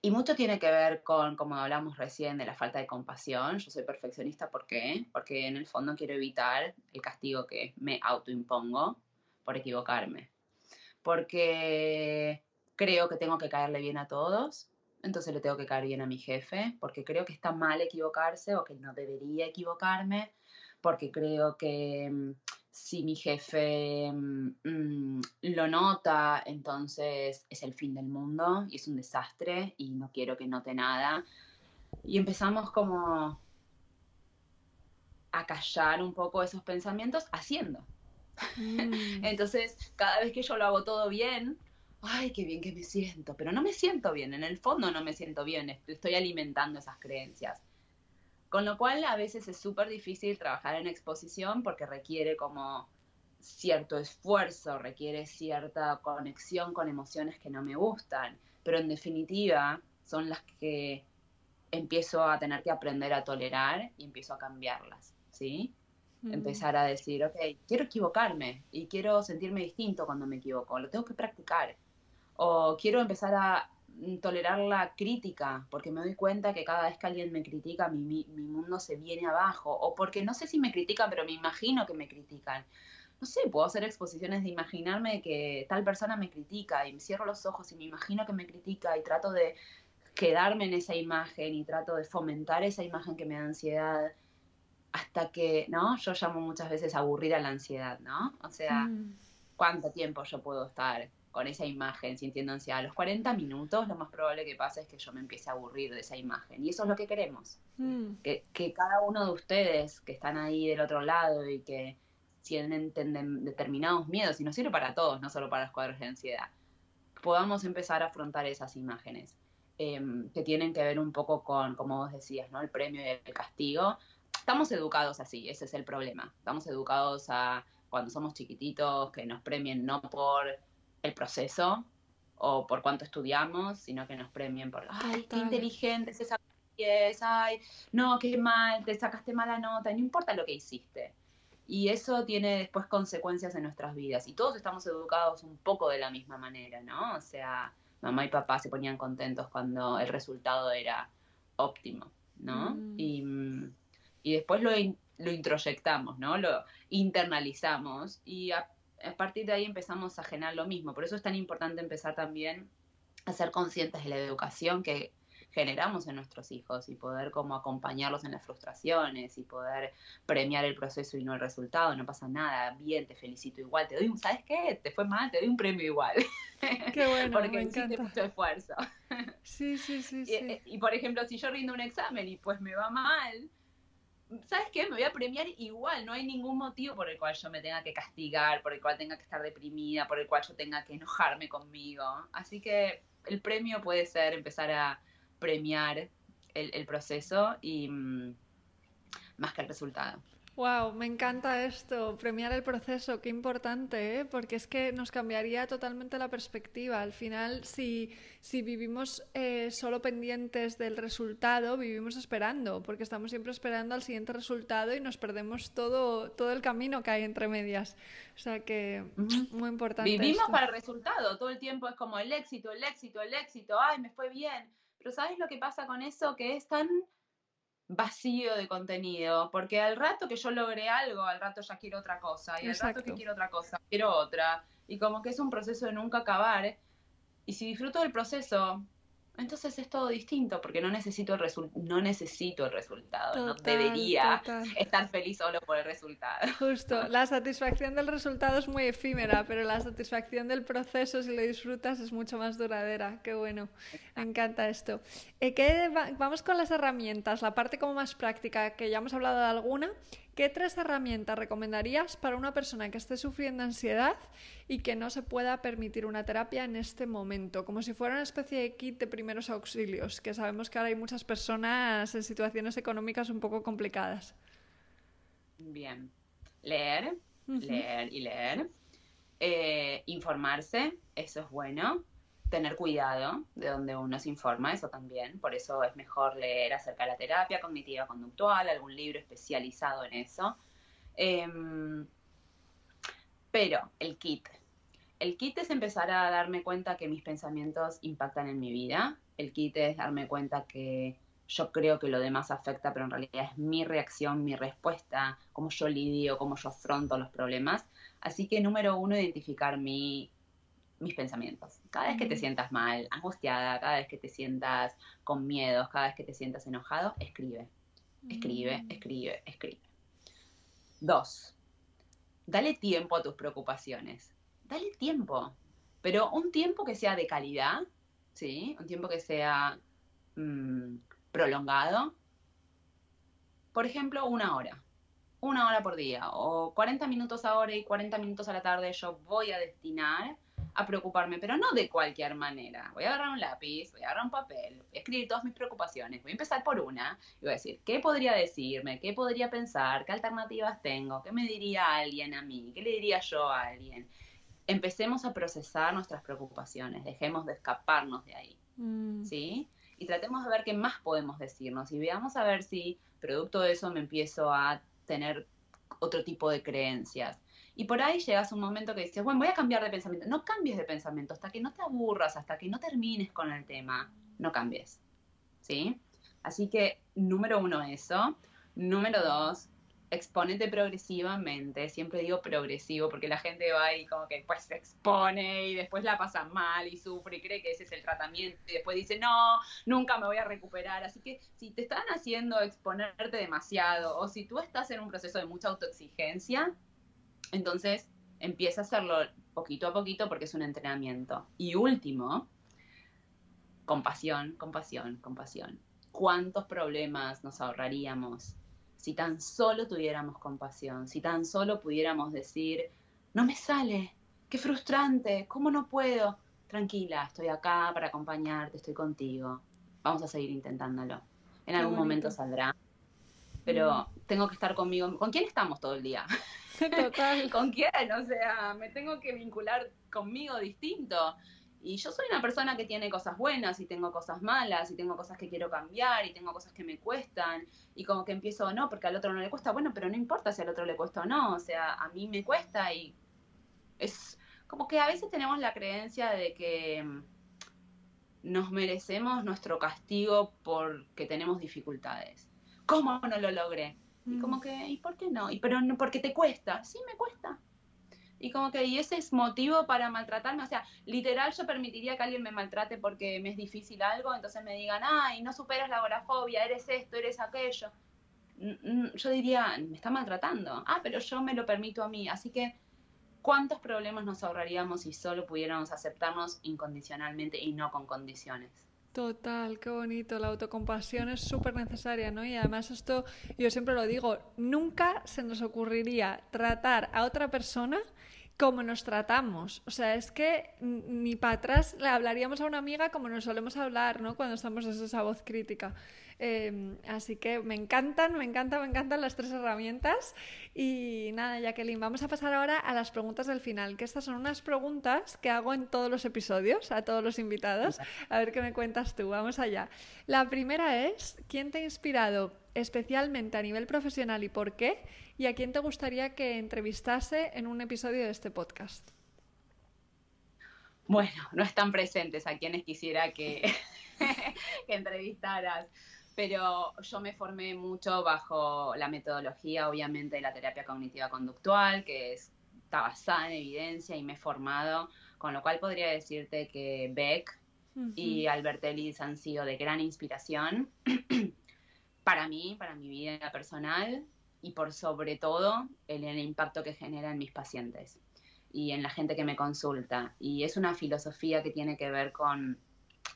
Y mucho tiene que ver con, como hablamos recién, de la falta de compasión. Yo soy perfeccionista, ¿por qué? Porque en el fondo quiero evitar el castigo que me autoimpongo por equivocarme. Porque creo que tengo que caerle bien a todos, entonces le tengo que caer bien a mi jefe, porque creo que está mal equivocarse o que no debería equivocarme, porque creo que mm, si mi jefe mm, lo nota, entonces es el fin del mundo y es un desastre y no quiero que note nada. Y empezamos como a callar un poco esos pensamientos haciendo. Mm. entonces, cada vez que yo lo hago todo bien, ay, qué bien que me siento, pero no me siento bien, en el fondo no me siento bien, estoy alimentando esas creencias. Con lo cual a veces es súper difícil trabajar en exposición porque requiere como cierto esfuerzo, requiere cierta conexión con emociones que no me gustan, pero en definitiva son las que empiezo a tener que aprender a tolerar y empiezo a cambiarlas, ¿sí? Empezar a decir, ok, quiero equivocarme y quiero sentirme distinto cuando me equivoco, lo tengo que practicar. O quiero empezar a Mm, tolerar la crítica, porque me doy cuenta que cada vez que alguien me critica, mi, mi, mundo se viene abajo, o porque no sé si me critican, pero me imagino que me critican. No sé, puedo hacer exposiciones de imaginarme que tal persona me critica y me cierro los ojos y me imagino que me critica y trato de quedarme en esa imagen y trato de fomentar esa imagen que me da ansiedad hasta que, ¿no? Yo llamo muchas veces aburrir a la ansiedad, ¿no? O sea, mm. ¿cuánto tiempo yo puedo estar con esa imagen, sintiendo ansiedad. A los 40 minutos lo más probable que pase es que yo me empiece a aburrir de esa imagen. Y eso es lo que queremos. Mm. Que, que, cada uno de ustedes que están ahí del otro lado y que tienen determinados miedos, y nos sirve para todos, no solo para los cuadros de ansiedad, podamos empezar a afrontar esas imágenes. Em, que tienen que ver un poco con, como vos decías, ¿no? El premio y el castigo. Estamos educados así, ese es el problema. Estamos educados a cuando somos chiquititos, que nos premien no por el proceso o por cuánto estudiamos, sino que nos premien por, ay, qué inteligente sacó 10, ay, no, qué mal, te sacaste mala nota, no importa lo que hiciste. Y eso tiene después consecuencias en nuestras vidas. Y todos estamos educados un poco de la misma manera, ¿no? O sea, mamá y papá se ponían contentos cuando el resultado era óptimo, ¿no? Mm. Y, y, después lo, lo introyectamos, ¿no? Lo internalizamos y a, a partir de ahí empezamos a generar lo mismo. Por eso es tan importante empezar también a ser conscientes de la educación que generamos en nuestros hijos y poder como acompañarlos en las frustraciones y poder premiar el proceso y no el resultado, no pasa nada, bien, te felicito igual, te doy un, ¿sabes qué? Te fue mal, te doy un premio igual. Qué bueno, Porque me encanta. mucho esfuerzo. Sí, sí, sí, sí. y, por ejemplo, si yo rindo un examen y pues me va mal, ¿sabes qué? Me voy a premiar igual, no hay ningún motivo por el cual yo me tenga que castigar, por el cual tenga que estar deprimida, por el cual yo tenga que enojarme conmigo. Así que el premio puede ser empezar a premiar el, proceso y mm, más que el resultado. Wow, me encanta esto, premiar el proceso, qué importante, ¿eh? porque es que nos cambiaría totalmente la perspectiva. Al final, si, si vivimos eh, solo pendientes del resultado, vivimos esperando, porque estamos siempre esperando al siguiente resultado y nos perdemos todo, todo el camino que hay entre medias. O sea que, muy importante. Vivimos para el resultado, todo el tiempo es como el éxito, el éxito, el éxito, ay, me fue bien. Pero ¿sabes lo que pasa con eso? Que es tan vacío de contenido, porque al rato que yo logré algo, al rato ya quiero otra cosa, y al rato que quiero otra cosa, quiero otra, y como que es un proceso de nunca acabar, y si disfruto del proceso, entonces es todo distinto porque no necesito el, no necesito el resultado, no debería estar feliz solo por el resultado. Justo, la satisfacción del resultado es muy efímera, pero la satisfacción del proceso, si lo disfrutas, es mucho más duradera. Qué bueno, me encanta esto. Eh, ¿qué, vamos con las herramientas, la parte como más práctica, que ya hemos hablado de alguna. ¿Qué tres herramientas recomendarías para una persona que esté sufriendo ansiedad y que no se pueda permitir una terapia en este momento? Como si fuera una especie de kit de primeros auxilios, que sabemos que ahora hay muchas personas en situaciones económicas un poco complicadas. Bien, leer, leer y leer. Eh, informarse, eso es bueno tener cuidado de donde uno se informa, eso también. Por eso es mejor leer acerca de la terapia cognitiva conductual, algún libro especializado en eso. Em, pero el kit. El kit es empezar a darme cuenta que mis pensamientos impactan en mi vida. El kit es darme cuenta que yo creo que lo demás afecta, pero en realidad es mi reacción, mi respuesta, cómo yo lidio, cómo yo afronto los problemas. Así que número uno, identificar mi mis pensamientos. Cada vez que te sientas mal, angustiada, cada vez que te sientas con miedos, cada vez que te sientas enojado, escribe. Escribe, mm. escribe, escribe. Dos, dale tiempo a tus preocupaciones. Dale tiempo, pero un tiempo que sea de calidad, ¿sí? Un tiempo que sea mm, prolongado. Por ejemplo, una hora. Una hora por día o 40 minutos ahora y 40 minutos a la tarde yo voy a destinar a preocuparme, pero no de cualquier manera. Voy a agarrar un lápiz, voy a agarrar un papel, voy a escribir todas mis preocupaciones, voy a empezar por una y voy a decir, ¿qué podría decirme? ¿Qué podría pensar? ¿Qué alternativas tengo? ¿Qué me diría alguien a mí? ¿Qué le diría yo a alguien? Empecemos a procesar nuestras preocupaciones, dejemos de escaparnos de ahí, mm. ¿sí? Y tratemos de ver qué más podemos decirnos y veamos a ver si producto de eso me empiezo a tener otro tipo de creencias y por ahí llegas a un momento que dices, bueno, voy a cambiar de pensamiento. No cambies de pensamiento hasta que no te aburras, hasta que no termines con el tema. No cambies. ¿Sí? Así que, número uno, eso. Número dos, exponete progresivamente. Siempre digo progresivo porque la gente va y como que después se expone y después la pasa mal y sufre y cree que ese es el tratamiento y después dice, no, nunca me voy a recuperar. Así que si te están haciendo exponerte demasiado o si tú estás en un proceso de mucha autoexigencia, entonces, empieza a hacerlo poquito a poquito porque es un entrenamiento. Y último, compasión, compasión, compasión. ¿Cuántos problemas nos ahorraríamos si tan solo tuviéramos compasión? Si tan solo pudiéramos decir, no me sale, qué frustrante, ¿cómo no puedo? Tranquila, estoy acá para acompañarte, estoy contigo. Vamos a seguir intentándolo. En algún momento saldrá. Pero mm. tengo que estar conmigo. ¿Con quién estamos todo el día? Total. ¿Con quién? O sea, me tengo que vincular conmigo distinto. Y yo soy una persona que tiene cosas buenas y tengo cosas malas y tengo cosas que quiero cambiar y tengo cosas que me cuestan y como que empiezo, no, porque al otro no le cuesta, bueno, pero no importa si al otro le cuesta o no, o sea, a mí me cuesta y es como que a veces tenemos la creencia de que nos merecemos nuestro castigo porque tenemos dificultades. ¿Cómo no lo logré? Y como mm. que, ¿y por qué no? Y pero no, porque te cuesta. Sí, me cuesta. Y como que, y ese es motivo para maltratarme. O sea, literal yo permitiría que alguien me maltrate porque me es difícil algo, entonces me digan, ay, no superas la agorafobia, eres esto, eres aquello. Yo diría, me está maltratando. Ah, pero yo me lo permito a mí. Así que, ¿cuántos problemas nos ahorraríamos si solo pudiéramos aceptarnos incondicionalmente y no con condiciones? Total, qué bonito. La autocompasión es súper necesaria, ¿no? Y además esto, yo siempre lo digo, nunca se nos ocurriría tratar a otra persona como nos tratamos. O sea, es que ni para atrás le hablaríamos a una amiga como nos solemos hablar, ¿no? Cuando estamos en esa voz crítica. Em, así que me encantan, me encantan, me encantan las tres herramientas. Y nada, Jacqueline, vamos a pasar ahora a las preguntas del final, que estas son unas preguntas que hago en todos los episodios, a todos los invitados. A ver qué me cuentas tú, vamos allá. La primera es, ¿quién te ha inspirado especialmente a nivel profesional y por qué? ¿Y a quién te gustaría que entrevistase en un episodio de este podcast? Bueno, no están presentes a quienes quisiera que, que entrevistaras pero yo me formé mucho bajo la metodología, obviamente, de la terapia cognitiva conductual, que está basada en evidencia y me he formado, con lo cual podría decirte que Beck y Albert Ellis han sido de gran inspiración para mí, para mi vida personal y por sobre todo el, el impacto que genera en mis pacientes y en la gente que me consulta. Y es una filosofía que tiene que ver con,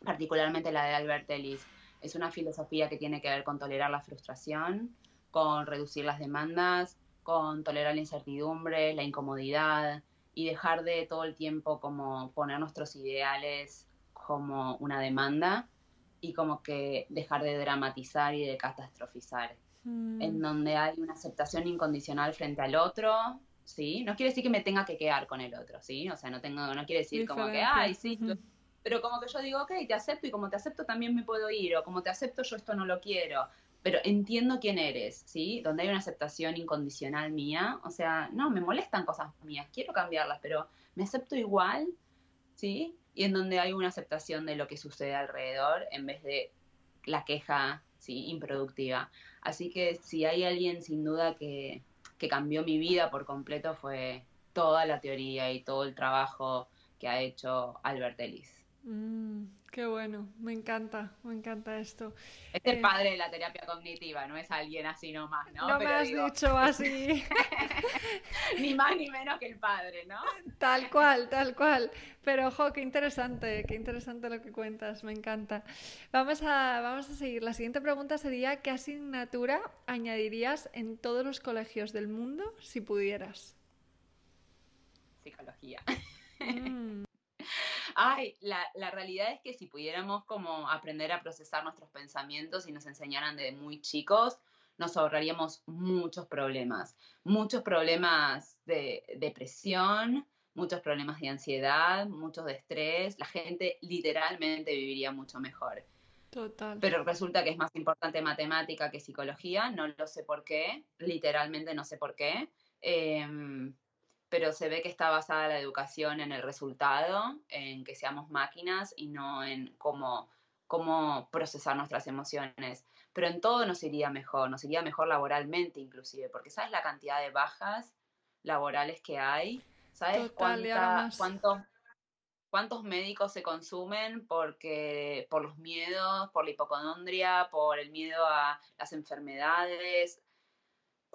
particularmente la de Albert Ellis, es una filosofía que tiene que ver con tolerar la frustración, con reducir las demandas, con tolerar la incertidumbre, la incomodidad y dejar de todo el tiempo como poner nuestros ideales como una demanda y como que dejar de dramatizar y de catastrofizar, en mm. donde hay una aceptación incondicional frente al otro, ¿sí? No quiere decir que me tenga que quedar con el otro, ¿sí? O sea, no tengo, no quiere decir como que, ay, sí, pero como que yo digo, ok, te acepto y como te acepto también me puedo ir, o como te acepto yo esto no lo quiero, pero entiendo quién eres, ¿sí? Donde hay una aceptación incondicional mía, o sea, no, me molestan cosas mías, quiero cambiarlas, pero me acepto igual, ¿sí? Y en donde hay una aceptación de lo que sucede alrededor en vez de la queja, ¿sí? Improductiva. Así que si hay alguien sin duda que, que cambió mi vida por completo fue toda la teoría y todo el trabajo que ha hecho Albert Ellis. Mm, qué bueno, me encanta, me encanta esto. Es el eh, padre de la terapia cognitiva, no es alguien así nomás, ¿no? No me has dicho así. ni más ni menos que el padre, ¿no? Tal cual, tal cual. Pero, ojo, qué interesante, qué interesante lo que cuentas, me encanta. Vamos a, vamos a seguir. La siguiente pregunta sería, ¿qué asignatura añadirías en todos los colegios del mundo si pudieras? Psicología. Mm. Ay, la, la, realidad es que si pudiéramos como aprender a procesar nuestros pensamientos y nos enseñaran de muy chicos, nos ahorraríamos muchos problemas, muchos problemas de depresión, muchos problemas de ansiedad, muchos de estrés, la gente literalmente viviría mucho mejor. Total. Pero resulta que es más importante matemática que psicología, no lo sé por qué, literalmente no sé por qué. Eh, pero se ve que está basada la educación en el resultado, en que seamos máquinas y no en cómo, cómo procesar nuestras emociones. Pero en todo nos iría mejor, nos iría mejor laboralmente inclusive, porque sabes la cantidad de bajas laborales que hay, sabes cuántos, cuántos médicos se consumen porque por los miedos, por la hipocondria, por el miedo a las enfermedades,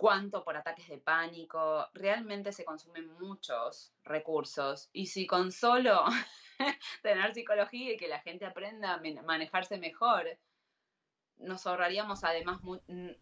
cuánto por ataques de pánico. Realmente se consumen muchos recursos. Y si con solo tener psicología y que la gente aprenda a manejarse mejor, nos ahorraríamos además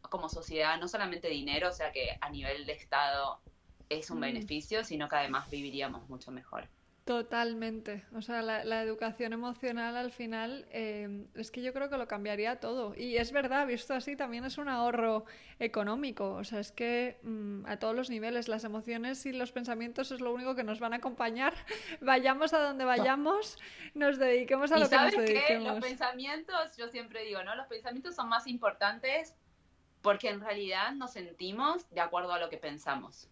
como sociedad no solamente dinero, o sea que a nivel de Estado es un mm. beneficio, sino que además viviríamos mucho mejor. Totalmente. O sea, la, educación emocional al final em, es que yo creo que lo cambiaría todo. Y es verdad, visto así, también es un ahorro económico. O sea, es que mm, a todos los niveles las emociones y los pensamientos es lo único que nos van a acompañar. vayamos a donde vayamos, nos dediquemos a lo que nos dediquemos. Los pensamientos, yo siempre digo, ¿no? Los pensamientos son más importantes porque en realidad nos sentimos de acuerdo a lo que pensamos.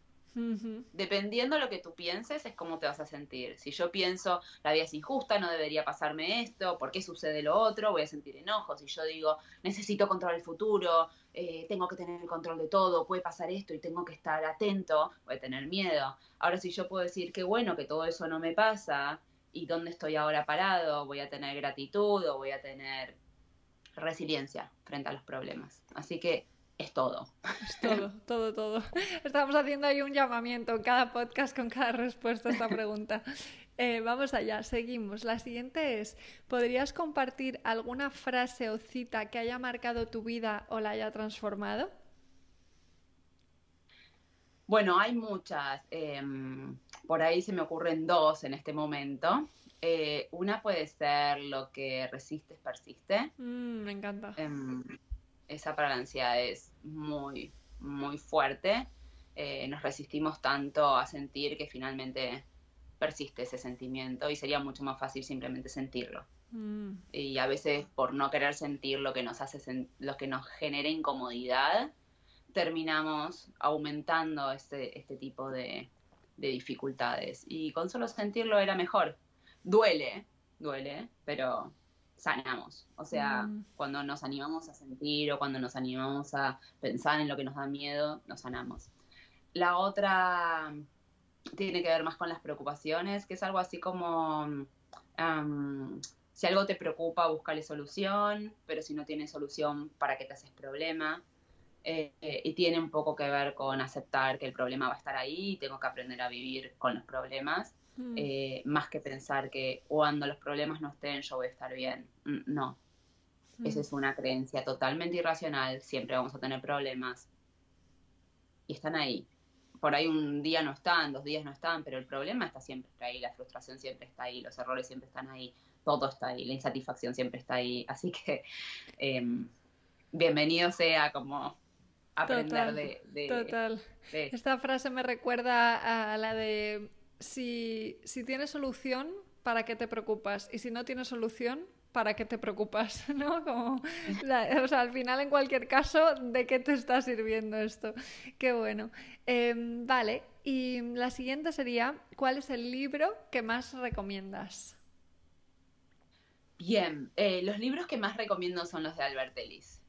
Dependiendo de lo que tú pienses, es cómo te vas a sentir. Si yo pienso, la vida es injusta, no debería pasarme esto, ¿por qué sucede lo otro? Voy a sentir enojo. Si yo digo, necesito controlar el futuro, eh, tengo que tener el control de todo, puede pasar esto y tengo que estar atento, voy a tener miedo. Ahora, si yo puedo decir que bueno, que todo eso no me pasa y dónde estoy ahora parado, voy a tener gratitud o voy a tener resiliencia frente a los problemas. Así que es todo. Es todo, todo, todo. Estamos haciendo ahí un llamamiento en cada podcast con cada respuesta a esta pregunta. Eh, vamos allá, seguimos. La siguiente es, ¿podrías compartir alguna frase o cita que haya marcado tu vida o la haya transformado? Bueno, hay muchas. Em, por ahí se me ocurren dos en este momento. Eh, una puede ser lo que resistes, persiste. Mm, me encanta. Esa para la ansiedad es muy, muy fuerte. Eh, nos resistimos tanto a sentir que finalmente persiste ese sentimiento y sería mucho más fácil simplemente sentirlo. Mm. Y a veces por no querer sentir lo que nos hace lo que nos genera incomodidad, terminamos aumentando este, este tipo de, de dificultades. Y con solo sentirlo era mejor. Duele, duele, pero sanamos. O sea, mm. cuando nos animamos a sentir o cuando nos animamos a pensar en lo que nos da miedo, nos sanamos. La otra tiene que ver más con las preocupaciones, que es algo así como, si algo te preocupa, búscale solución, pero si no tienes solución, ¿para qué te haces problema? Eh, y tiene un poco que ver con aceptar que el problema va a estar ahí y tengo que aprender a vivir con los problemas Mm. Eh, más que pensar que cuando los problemas no estén yo voy a estar bien. Mm, no, esa mm. es una creencia totalmente irracional, siempre vamos a tener problemas y están ahí. Por ahí un día no están, dos días no están, pero el problema está siempre ahí, la frustración siempre está ahí, los errores siempre están ahí, todo está ahí, la insatisfacción siempre está ahí. Así que em, bienvenido sea como aprender de, Total. Esta frase me recuerda a la de si, si tienes solución, ¿para qué te preocupas? Y si no tienes solución, ¿para qué te preocupas? ¿No? Como, o sea, al final, en cualquier caso, ¿de qué te está sirviendo esto? Qué bueno. Em, vale, y la siguiente sería, ¿cuál es el libro que más recomiendas? Bien, eh, los libros que más recomiendo son los de Albert Ellis.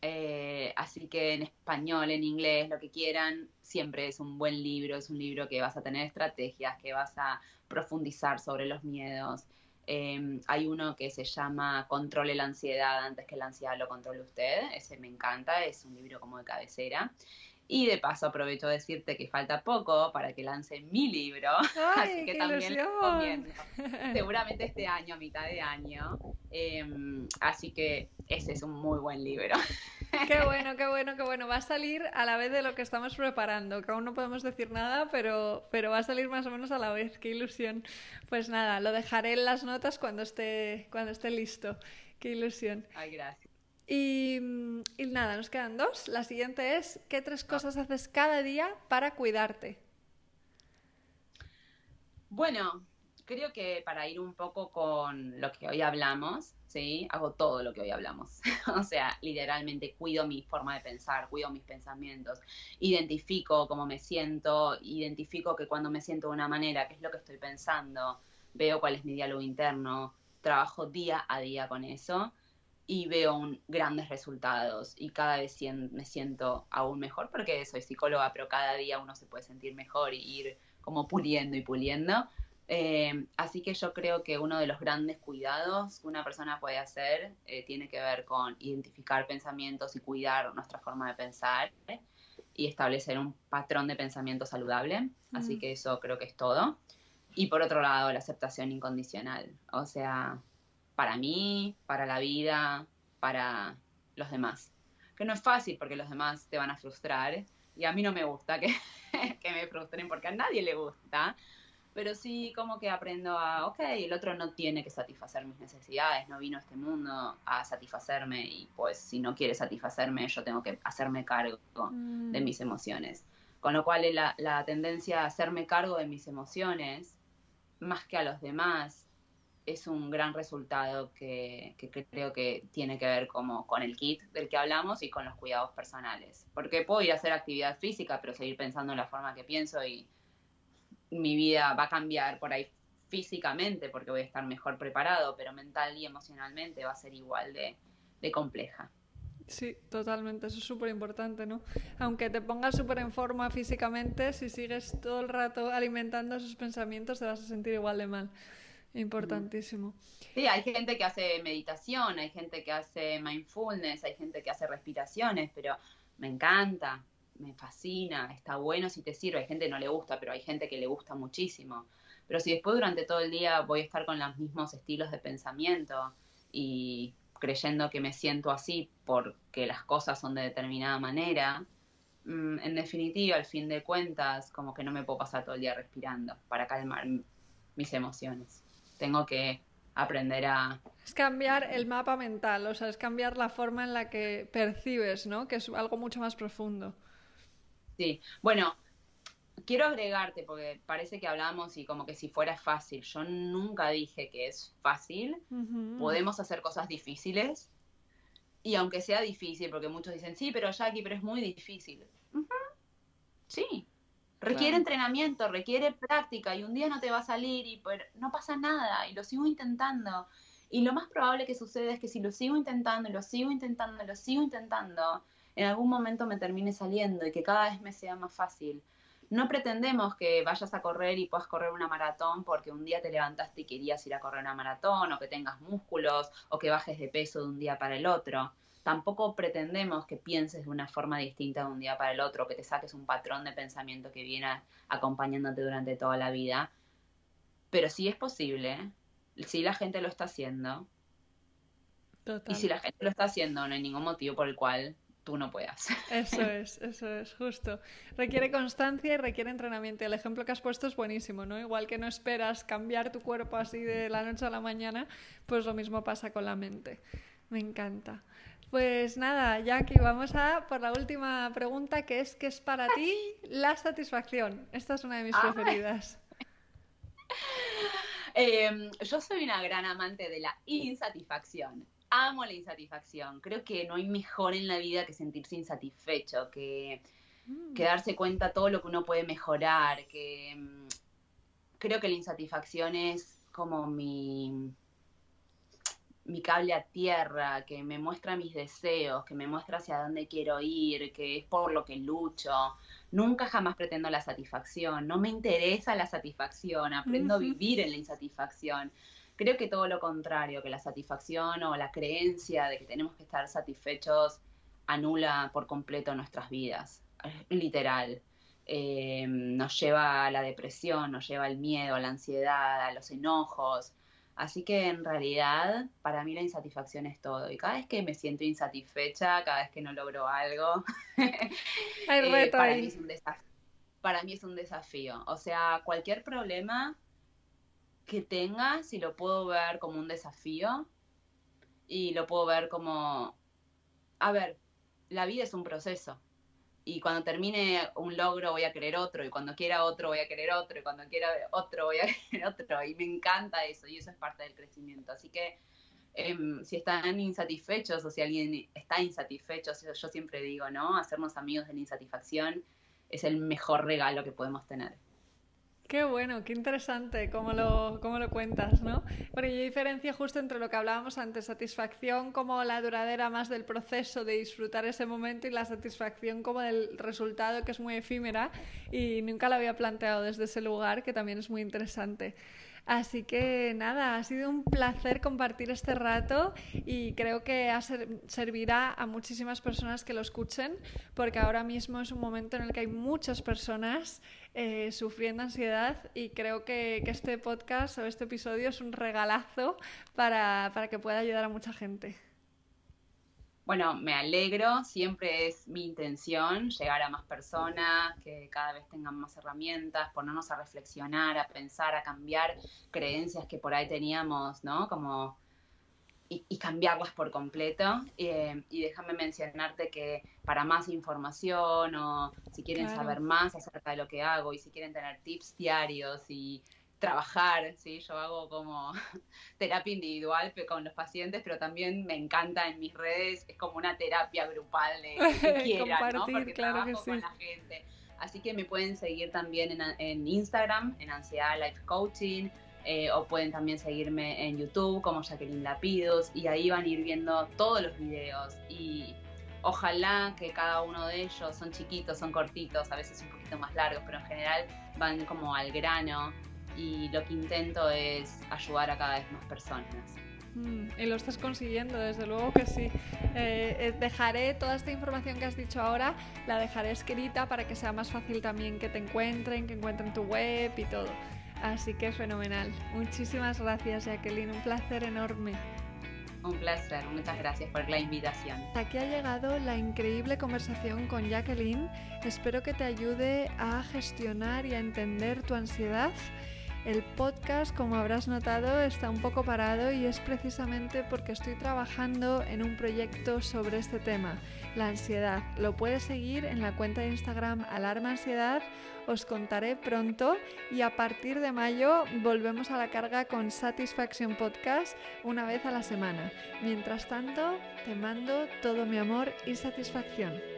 Eh, así que en español, en inglés, lo que quieran, siempre es un buen libro, es un libro que vas a tener estrategias, que vas a profundizar sobre los miedos. Em, hay uno que se llama Controle la ansiedad antes que la ansiedad lo controle usted, ese me encanta, es un libro como de cabecera. Y de paso aprovecho a decirte que falta poco para que lance mi libro, así que también lo recomiendo. Seguramente este año, a mitad de año. Em, así que ese es un muy buen libro. Qué bueno, qué bueno, qué bueno. Va a salir a la vez de lo que estamos preparando, que aún no podemos decir nada, pero, pero va a salir más o menos a la vez. Qué ilusión. Pues nada, lo dejaré en las notas cuando esté, cuando esté listo. Qué ilusión. Ay, gracias. Y, nada, nos quedan dos. La siguiente es, ¿qué tres ah. cosas haces cada día para cuidarte? Bueno, creo que para ir un poco con lo que hoy hablamos, ¿sí? Hago todo lo que hoy hablamos. o sea, literalmente cuido mi forma de pensar, cuido mis pensamientos, identifico cómo me siento, identifico que cuando me siento de una manera, qué es lo que estoy pensando, veo cuál es mi diálogo interno, trabajo día a día con eso y veo grandes resultados y cada vez me siento aún mejor porque soy psicóloga, pero cada día uno se puede sentir mejor y ir como puliendo y puliendo. Eh, así que yo creo que uno de los grandes cuidados que una persona puede hacer eh, tiene que ver con identificar pensamientos y cuidar nuestra forma de pensar y establecer un patrón de pensamiento saludable. Así mm. que eso creo que es todo. Y por otro lado, la aceptación incondicional. O sea, para mí, para la vida, para los demás. Que no es fácil porque los demás te van a frustrar y a mí no me gusta que, que me frustren porque a nadie le gusta. Pero sí como que aprendo a, ok, el otro no tiene que satisfacer mis necesidades, no vino a este mundo a satisfacerme y pues si no quiere satisfacerme yo tengo que hacerme cargo mm. de mis emociones. Con lo cual la, la tendencia a hacerme cargo de mis emociones más que a los demás es un gran resultado que, creo que tiene que ver como con el kit del que hablamos y con los cuidados personales. Porque puedo ir a hacer actividad física, pero seguir pensando en la forma que pienso y mi vida va a cambiar por ahí físicamente porque voy a estar mejor preparado, pero mental y emocionalmente va a ser igual de, de compleja. Sí, totalmente, eso es súper importante, ¿no? Aunque te pongas súper en forma físicamente, si sigues todo el rato alimentando esos pensamientos te vas a sentir igual de mal. Importantísimo. Sí, hay gente que hace meditación, hay gente que hace mindfulness, hay gente que hace respiraciones, pero me encanta, me fascina, está bueno si te sirve. Hay gente que no le gusta, pero hay gente que le gusta muchísimo. Pero si después durante todo el día voy a estar con los mismos estilos de pensamiento y creyendo que me siento así porque las cosas son de determinada manera, mm, en definitiva, al fin de cuentas, como que no me puedo pasar todo el día respirando para calmar mis emociones tengo que aprender a... Es cambiar el mapa mental, o sea, es cambiar la forma en la que percibes, ¿no? Que es algo mucho más profundo. Sí, bueno, quiero agregarte, porque parece que hablamos y como que si fuera fácil, yo nunca dije que es fácil, podemos hacer cosas difíciles, y aunque sea difícil, porque muchos dicen, sí, pero Jackie, pero es muy difícil. Sí, Requiere entrenamiento, requiere práctica y un día no te va a salir y pues, no pasa nada y lo sigo intentando. Y lo más probable que suceda es que si lo sigo intentando lo sigo intentando lo sigo intentando, en algún momento me termine saliendo y que cada vez me sea más fácil. No pretendemos que vayas a correr y puedas correr una maratón porque un día te levantaste y querías ir a correr una maratón o que tengas músculos o que bajes de peso de un día para el otro tampoco pretendemos que pienses de una forma distinta de un día para el otro, que te saques un patrón de pensamiento que viene acompañándote durante toda la vida. Pero sí es posible, si la gente lo está haciendo. Y si la gente lo está haciendo, no hay ningún motivo por el cual tú no puedas. Eso es, eso es, justo. Requiere constancia y requiere entrenamiento. El ejemplo que has puesto es buenísimo, ¿no? Igual que no esperas cambiar tu cuerpo así de la noche a la mañana, pues lo mismo pasa con la mente. Me encanta. Pues nada, Jackie, vamos a por la última pregunta, que es ¿qué es para ti la satisfacción? Esta es una de mis preferidas. Em, yo soy una gran amante de la insatisfacción. Amo la insatisfacción. Creo que no hay mejor en la vida que sentirse insatisfecho, que, mm. darse cuenta todo lo que uno puede mejorar, que mm, creo que la insatisfacción es como mi mi cable a tierra, que me muestra mis deseos, que me muestra hacia dónde quiero ir, que es por lo que lucho. Nunca jamás pretendo la satisfacción, no me interesa la satisfacción, aprendo a vivir en la insatisfacción. Creo que todo lo contrario, que la satisfacción o la creencia de que tenemos que estar satisfechos anula por completo nuestras vidas, literal. Eh, nos lleva a la depresión, nos lleva al miedo, a la ansiedad, a los enojos, Así que en realidad para mí la insatisfacción es todo. Y cada vez que me siento insatisfecha, cada vez que no logro algo, eh, para, Mí es un para mí es un desafío. O sea, cualquier problema que tenga, si lo puedo ver como un desafío y lo puedo ver como, a ver, la vida es un proceso y cuando termine un logro voy a querer otro, y cuando quiera otro voy a querer otro, y cuando quiera otro voy a querer otro, y me encanta eso, y eso es parte del crecimiento. Así que em, si están insatisfechos o si alguien está insatisfecho, yo siempre digo, ¿no? Hacernos amigos de la insatisfacción es el mejor regalo que podemos tener. Qué bueno, qué interesante cómo lo, cómo lo cuentas, ¿no? Porque yo diferencia justo entre lo que hablábamos antes, satisfacción como la duradera más del proceso de disfrutar ese momento y la satisfacción como del resultado que es muy efímera y nunca lo había planteado desde ese lugar que también es muy interesante. Así que nada, ha sido un placer compartir este rato y creo que servirá a muchísimas personas que lo escuchen, porque ahora mismo es un momento en el que hay muchas personas eh, sufriendo ansiedad y creo que, este podcast o este episodio es un regalazo para que pueda ayudar a mucha gente. Bueno, me alegro, siempre es mi intención llegar a más personas, que cada vez tengan más herramientas, ponernos a reflexionar, a pensar, a cambiar creencias que por ahí teníamos, ¿no? Como y, cambiarlas por completo. Eh, y déjame mencionarte que para más información o si quieren saber más acerca de lo que hago y si quieren tener tips diarios y trabajar, ¿sí? Yo hago como terapia individual con los pacientes, pero también me encanta en mis redes, es como una terapia grupal de que quieran, ¿no? Porque claro trabajo con la gente. Así que me pueden seguir también en, Instagram, en Ansiedad Life Coaching, eh, o pueden también seguirme en YouTube como Jacqueline Lapidos, y ahí van a ir viendo todos los videos. Y ojalá que cada uno de ellos son chiquitos, son cortitos, a veces un poquito más largos, pero en general van como al grano y lo que intento es ayudar a cada vez más personas. Mm, y lo estás consiguiendo, desde luego que sí. Eh, eh, dejaré toda esta información que has dicho ahora, la dejaré escrita para que sea más fácil también que te encuentren, que encuentren tu web y todo. Así que fenomenal. Muchísimas gracias, Jacqueline. Un placer enorme. Un placer, muchas gracias por la invitación. Aquí ha llegado la increíble conversación con Jacqueline. Espero que te ayude a gestionar y a entender tu ansiedad el podcast, como habrás notado, está un poco parado y es precisamente porque estoy trabajando en un proyecto sobre este tema, la ansiedad. Lo puedes seguir en la cuenta de Instagram Alarma Ansiedad, os contaré pronto y a partir de mayo volvemos a la carga con Satisfaction Podcast una vez a la semana. Mientras tanto, te mando todo mi amor y satisfacción.